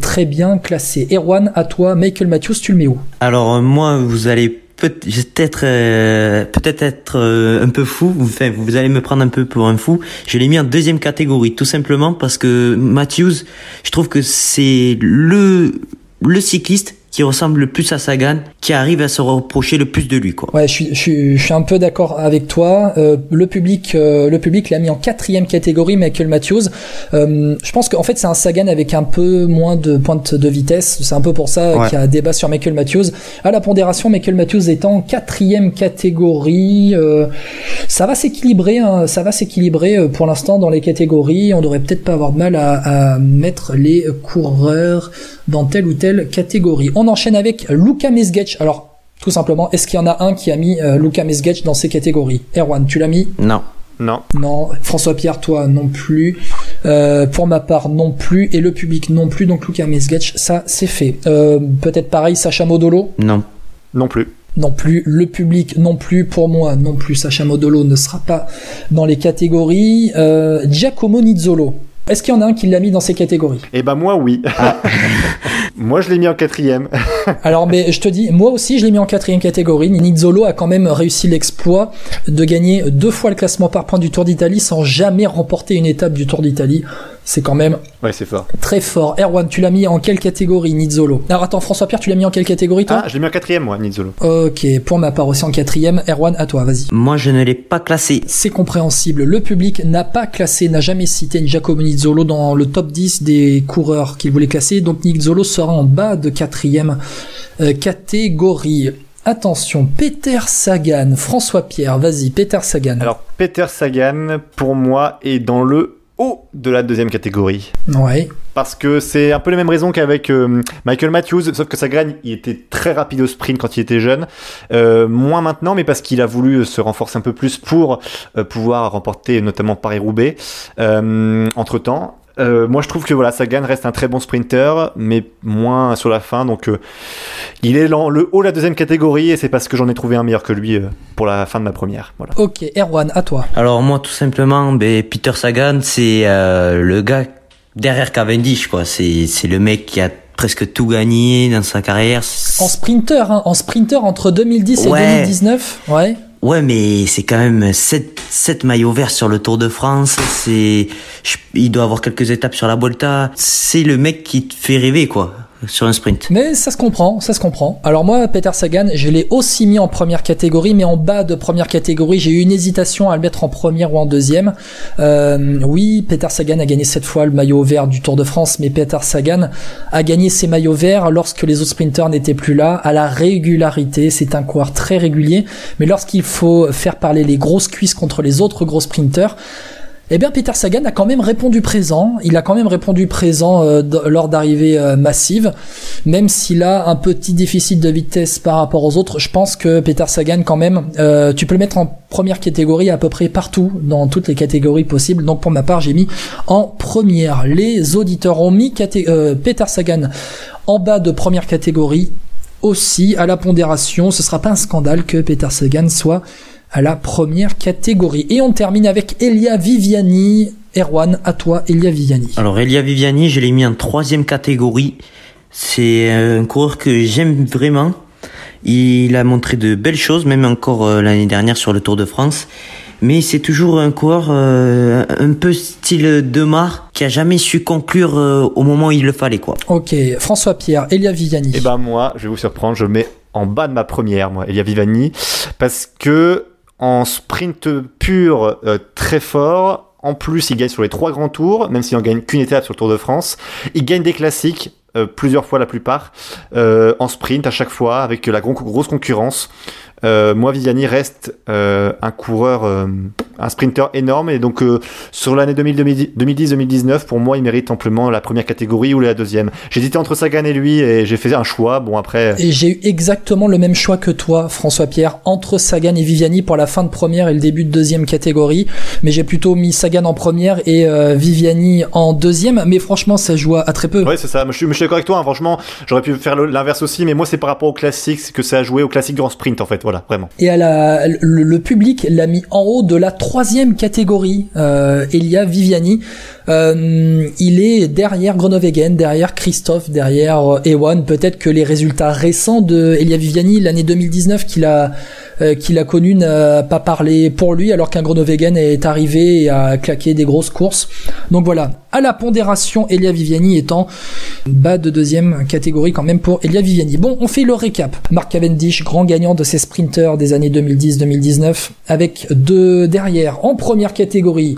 très bien classé. Erwan, à toi, Michael Matthews, tu le mets où? Alors, moi, vous allez peut-être euh, peut-être être euh, un peu fou. Enfin vous allez me prendre un peu pour un fou. Je l'ai mis en deuxième catégorie tout simplement parce que Matthews je trouve que c'est le le cycliste qui ressemble le plus à Sagan, qui arrive à se reprocher le plus de lui. Quoi. Ouais, je suis, je suis, un peu d'accord avec toi. Euh, le public, euh, le public l'a mis en quatrième catégorie, Michael Matthews. Euh, je pense qu'en fait c'est un Sagan avec un peu moins de pointe de vitesse. C'est un peu pour ça qu'il y a un débat sur Michael Matthews. À la pondération, Michael Matthews est en quatrième catégorie. Euh, ça va s'équilibrer, hein, ça va s'équilibrer euh, pour l'instant dans les catégories. On devrait peut-être pas avoir de mal à, à mettre les coureurs dans telle ou telle catégorie. On enchaîne avec Luca Mesgetch. Alors, tout simplement, est-ce qu'il y en a un qui a mis euh, Luca Mesgetch dans ces catégories? Erwan, tu l'as mis? Non. Non. Non. François Pierre, toi non plus. Euh, pour ma part non plus. Et le public non plus. Donc Luca Mesgetch, ça c'est fait. Euh, peut-être pareil, Sacha Modolo? Non. Non plus non plus, le public non plus, pour moi non plus, Sacha Modolo ne sera pas dans les catégories. Giacomo Nizzolo, est-ce qu'il y en a un qui l'a mis dans ces catégories? Eh ben moi oui. Ah. <laughs> moi je l'ai mis en quatrième. <laughs> Alors mais je te dis, moi aussi je l'ai mis en quatrième catégorie. Nizzolo a quand même réussi l'exploit de gagner deux fois le classement par points du Tour d'Italie sans jamais remporter une étape du Tour d'Italie. C'est quand même Ouais, c'est fort. très fort. Erwan, tu l'as mis en quelle catégorie, Nizzolo Alors attends, François-Pierre, tu l'as mis en quelle catégorie toi? Ah, je l'ai mis en quatrième, moi, Nizzolo. Ok, pour ma part aussi en quatrième. Erwan, à toi, vas-y. Moi, je ne l'ai pas classé. C'est compréhensible. Le public n'a pas classé, n'a jamais cité Giacomo Nizzolo dans le top 10 des coureurs qu'il voulait classer. Donc Nizzolo sera en bas de quatrième euh, catégorie. Attention, Peter Sagan, François Pierre, vas-y, Peter Sagan. Alors, Peter Sagan, pour moi, est dans le haut de la deuxième catégorie. Ouais. Parce que c'est un peu les mêmes raisons qu'avec euh, Michael Matthews, sauf que Sagan, il était très rapide au sprint quand il était jeune. Euh, moins maintenant, mais parce qu'il a voulu se renforcer un peu plus pour euh, pouvoir remporter notamment Paris-Roubaix euh, entre-temps. Euh, moi, je trouve que voilà, Sagan reste un très bon sprinter, mais moins sur la fin. Donc, euh, il est dans le haut de la deuxième catégorie, et c'est parce que j'en ai trouvé un meilleur que lui euh, pour la fin de ma première. Voilà. Ok, Erwan, à toi. Alors moi, tout simplement, ben, Peter Sagan, c'est euh, le gars derrière Cavendish, quoi. C'est c'est le mec qui a presque tout gagné dans sa carrière. En sprinter, hein, en sprinter entre 2010 et Ouais. 2019. Ouais. Ouais, mais c'est quand même 7, 7 maillots verts sur le Tour de France. C'est, il doit avoir quelques étapes sur la Volta. C'est le mec qui te fait rêver, quoi, sur un sprint. Mais ça se comprend, ça se comprend. Alors moi, Peter Sagan, je l'ai aussi mis en première catégorie, mais en bas de première catégorie, j'ai eu une hésitation à le mettre en première ou en deuxième. Euh, oui, Peter Sagan a gagné cette fois le maillot vert du Tour de France, mais Peter Sagan a gagné ses maillots verts lorsque les autres sprinteurs n'étaient plus là, à la régularité. C'est un coureur très régulier, mais lorsqu'il faut faire parler les grosses cuisses contre les autres gros sprinteurs, eh bien, Peter Sagan a quand même répondu présent. Il a quand même répondu présent euh, lors d'arrivées euh, massives, même s'il a un petit déficit de vitesse par rapport aux autres. Je pense que Peter Sagan, quand même, euh, tu peux le mettre en première catégorie à peu près partout, dans toutes les catégories possibles. Donc, pour ma part, j'ai mis en première. Les auditeurs ont mis euh, Peter Sagan en bas de première catégorie aussi à la pondération. Ce sera pas un scandale que Peter Sagan soit à la première catégorie. Et on termine avec Elia Viviani. Erwan, à toi, Elia Viviani. Alors, Elia Viviani, je l'ai mis en troisième catégorie. C'est un coureur que j'aime vraiment. Il a montré de belles choses, même encore euh, l'année dernière sur le Tour de France. Mais c'est toujours un coureur euh, un peu style Demar qui a jamais su conclure euh, au moment où il le fallait, quoi. Ok, François Pierre, Elia Viviani. Et ben moi, je vais vous surprendre, je mets en bas de ma première, moi, Elia Vivani, parce que en sprint pur, euh, très fort. En plus, il gagne sur les trois grands tours, même s'il en gagne qu'une étape sur le Tour de France. Il gagne des classiques, euh, plusieurs fois la plupart, euh, en sprint à chaque fois, avec la gros- grosse concurrence. Euh, moi, Viviani reste euh, un coureur, euh, un sprinter énorme, et donc sur l'année 2010-2019, pour moi, il mérite amplement la première catégorie ou la deuxième. J'hésitais entre Sagan et lui, et j'ai fait un choix. Bon, après, Et j'ai eu exactement le même choix que toi, François Pierre, entre Sagan et Viviani pour la fin de première et le début de deuxième catégorie. Mais j'ai plutôt mis Sagan en première et Viviani en deuxième. Mais franchement, ça joue à, très peu. Ouais, c'est ça. Je suis, je suis d'accord avec toi. hein. Franchement, j'aurais pu faire l'inverse aussi, mais moi, c'est par rapport au classique, c'est que ça a joué au classique grand sprint, en fait. Voilà, Et à la, le, public l'a mis en haut de la troisième catégorie, euh, Elia Viviani. Euh, il est derrière Groenewegen, derrière Christophe, derrière euh, Ewan. Peut-être que les résultats récents de Elia Viviani, l'année 2019 qu'il a euh, qu'il a connu, n'a pas parlé pour lui, alors qu'un Groenewegen est arrivé et a claqué des grosses courses. Donc voilà, à la pondération, Elia Viviani étant bas de deuxième catégorie quand même pour Elia Viviani. Bon, on fait le récap. Mark Cavendish, grand gagnant de ces sprinters des années 2010-2019, avec deux derrière en première catégorie,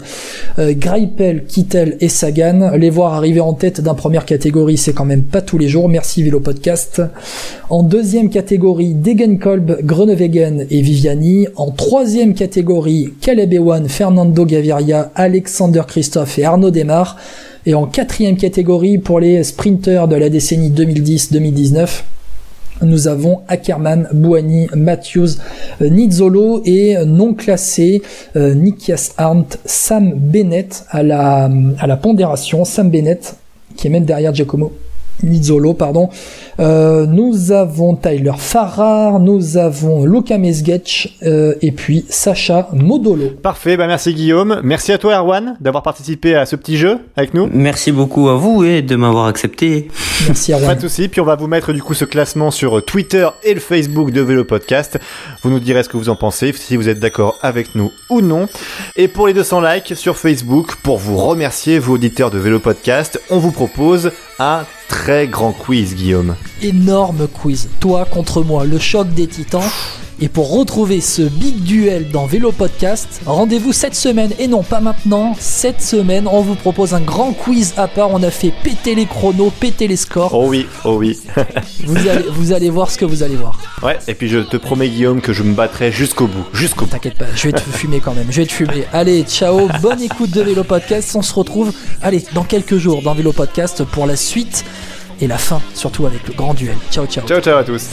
euh, Greipel, Kittel et Sagan. Les voir arriver en tête d'un première catégorie, c'est quand même pas tous les jours. Merci Vélo Podcast. En deuxième catégorie, Degenkolb, Groenewegen et Viviani. En troisième catégorie, Caleb Ewan, Fernando Gaviria, Alexander Christophe et Arnaud Desmar. Et en quatrième catégorie, pour les sprinters de la décennie 2010-2019, nous avons Ackerman, Bouhanni, Matthews, euh, Nizzolo et euh, non classé euh, Nikias Arndt, Sam Bennett à la pondération. Sam Bennett qui est même derrière Giacomo. Mizzolo, pardon. Euh, nous avons Tyler Farrar, nous avons Luca Mesgetch euh, et puis Sacha Modolo. Parfait, bah merci Guillaume. Merci à toi Erwan d'avoir participé à ce petit jeu avec nous. Merci beaucoup à vous et de m'avoir accepté. Merci Erwan. Pas de soucis, puis on va vous mettre du coup ce classement sur Twitter et le Facebook de Vélo Podcast. Vous nous direz ce que vous en pensez, si vous êtes d'accord avec nous ou non. Et pour les 200 likes sur Facebook, pour vous remercier, vous auditeurs de Vélo Podcast, on vous propose un très grand quiz, Guillaume. Énorme quiz. Toi contre moi, le choc des titans. Et pour retrouver ce big duel dans Vélo Podcast, rendez-vous cette semaine et non pas maintenant. Cette semaine, on vous propose un grand quiz à part. On a fait péter les chronos, péter les scores. Oh oui, oh oui. <laughs> vous, allez, vous allez voir ce que vous allez voir. Ouais, et puis je te promets, Guillaume, que je me battrai jusqu'au bout. Jusqu'au bout. T'inquiète pas, je vais te fumer quand même. Je vais te fumer. Allez, ciao, bonne écoute de Vélo Podcast. On se retrouve, allez, dans quelques jours dans Vélo Podcast pour la suite et la fin, surtout avec le grand duel. Ciao, ciao. Ciao, ciao à tous.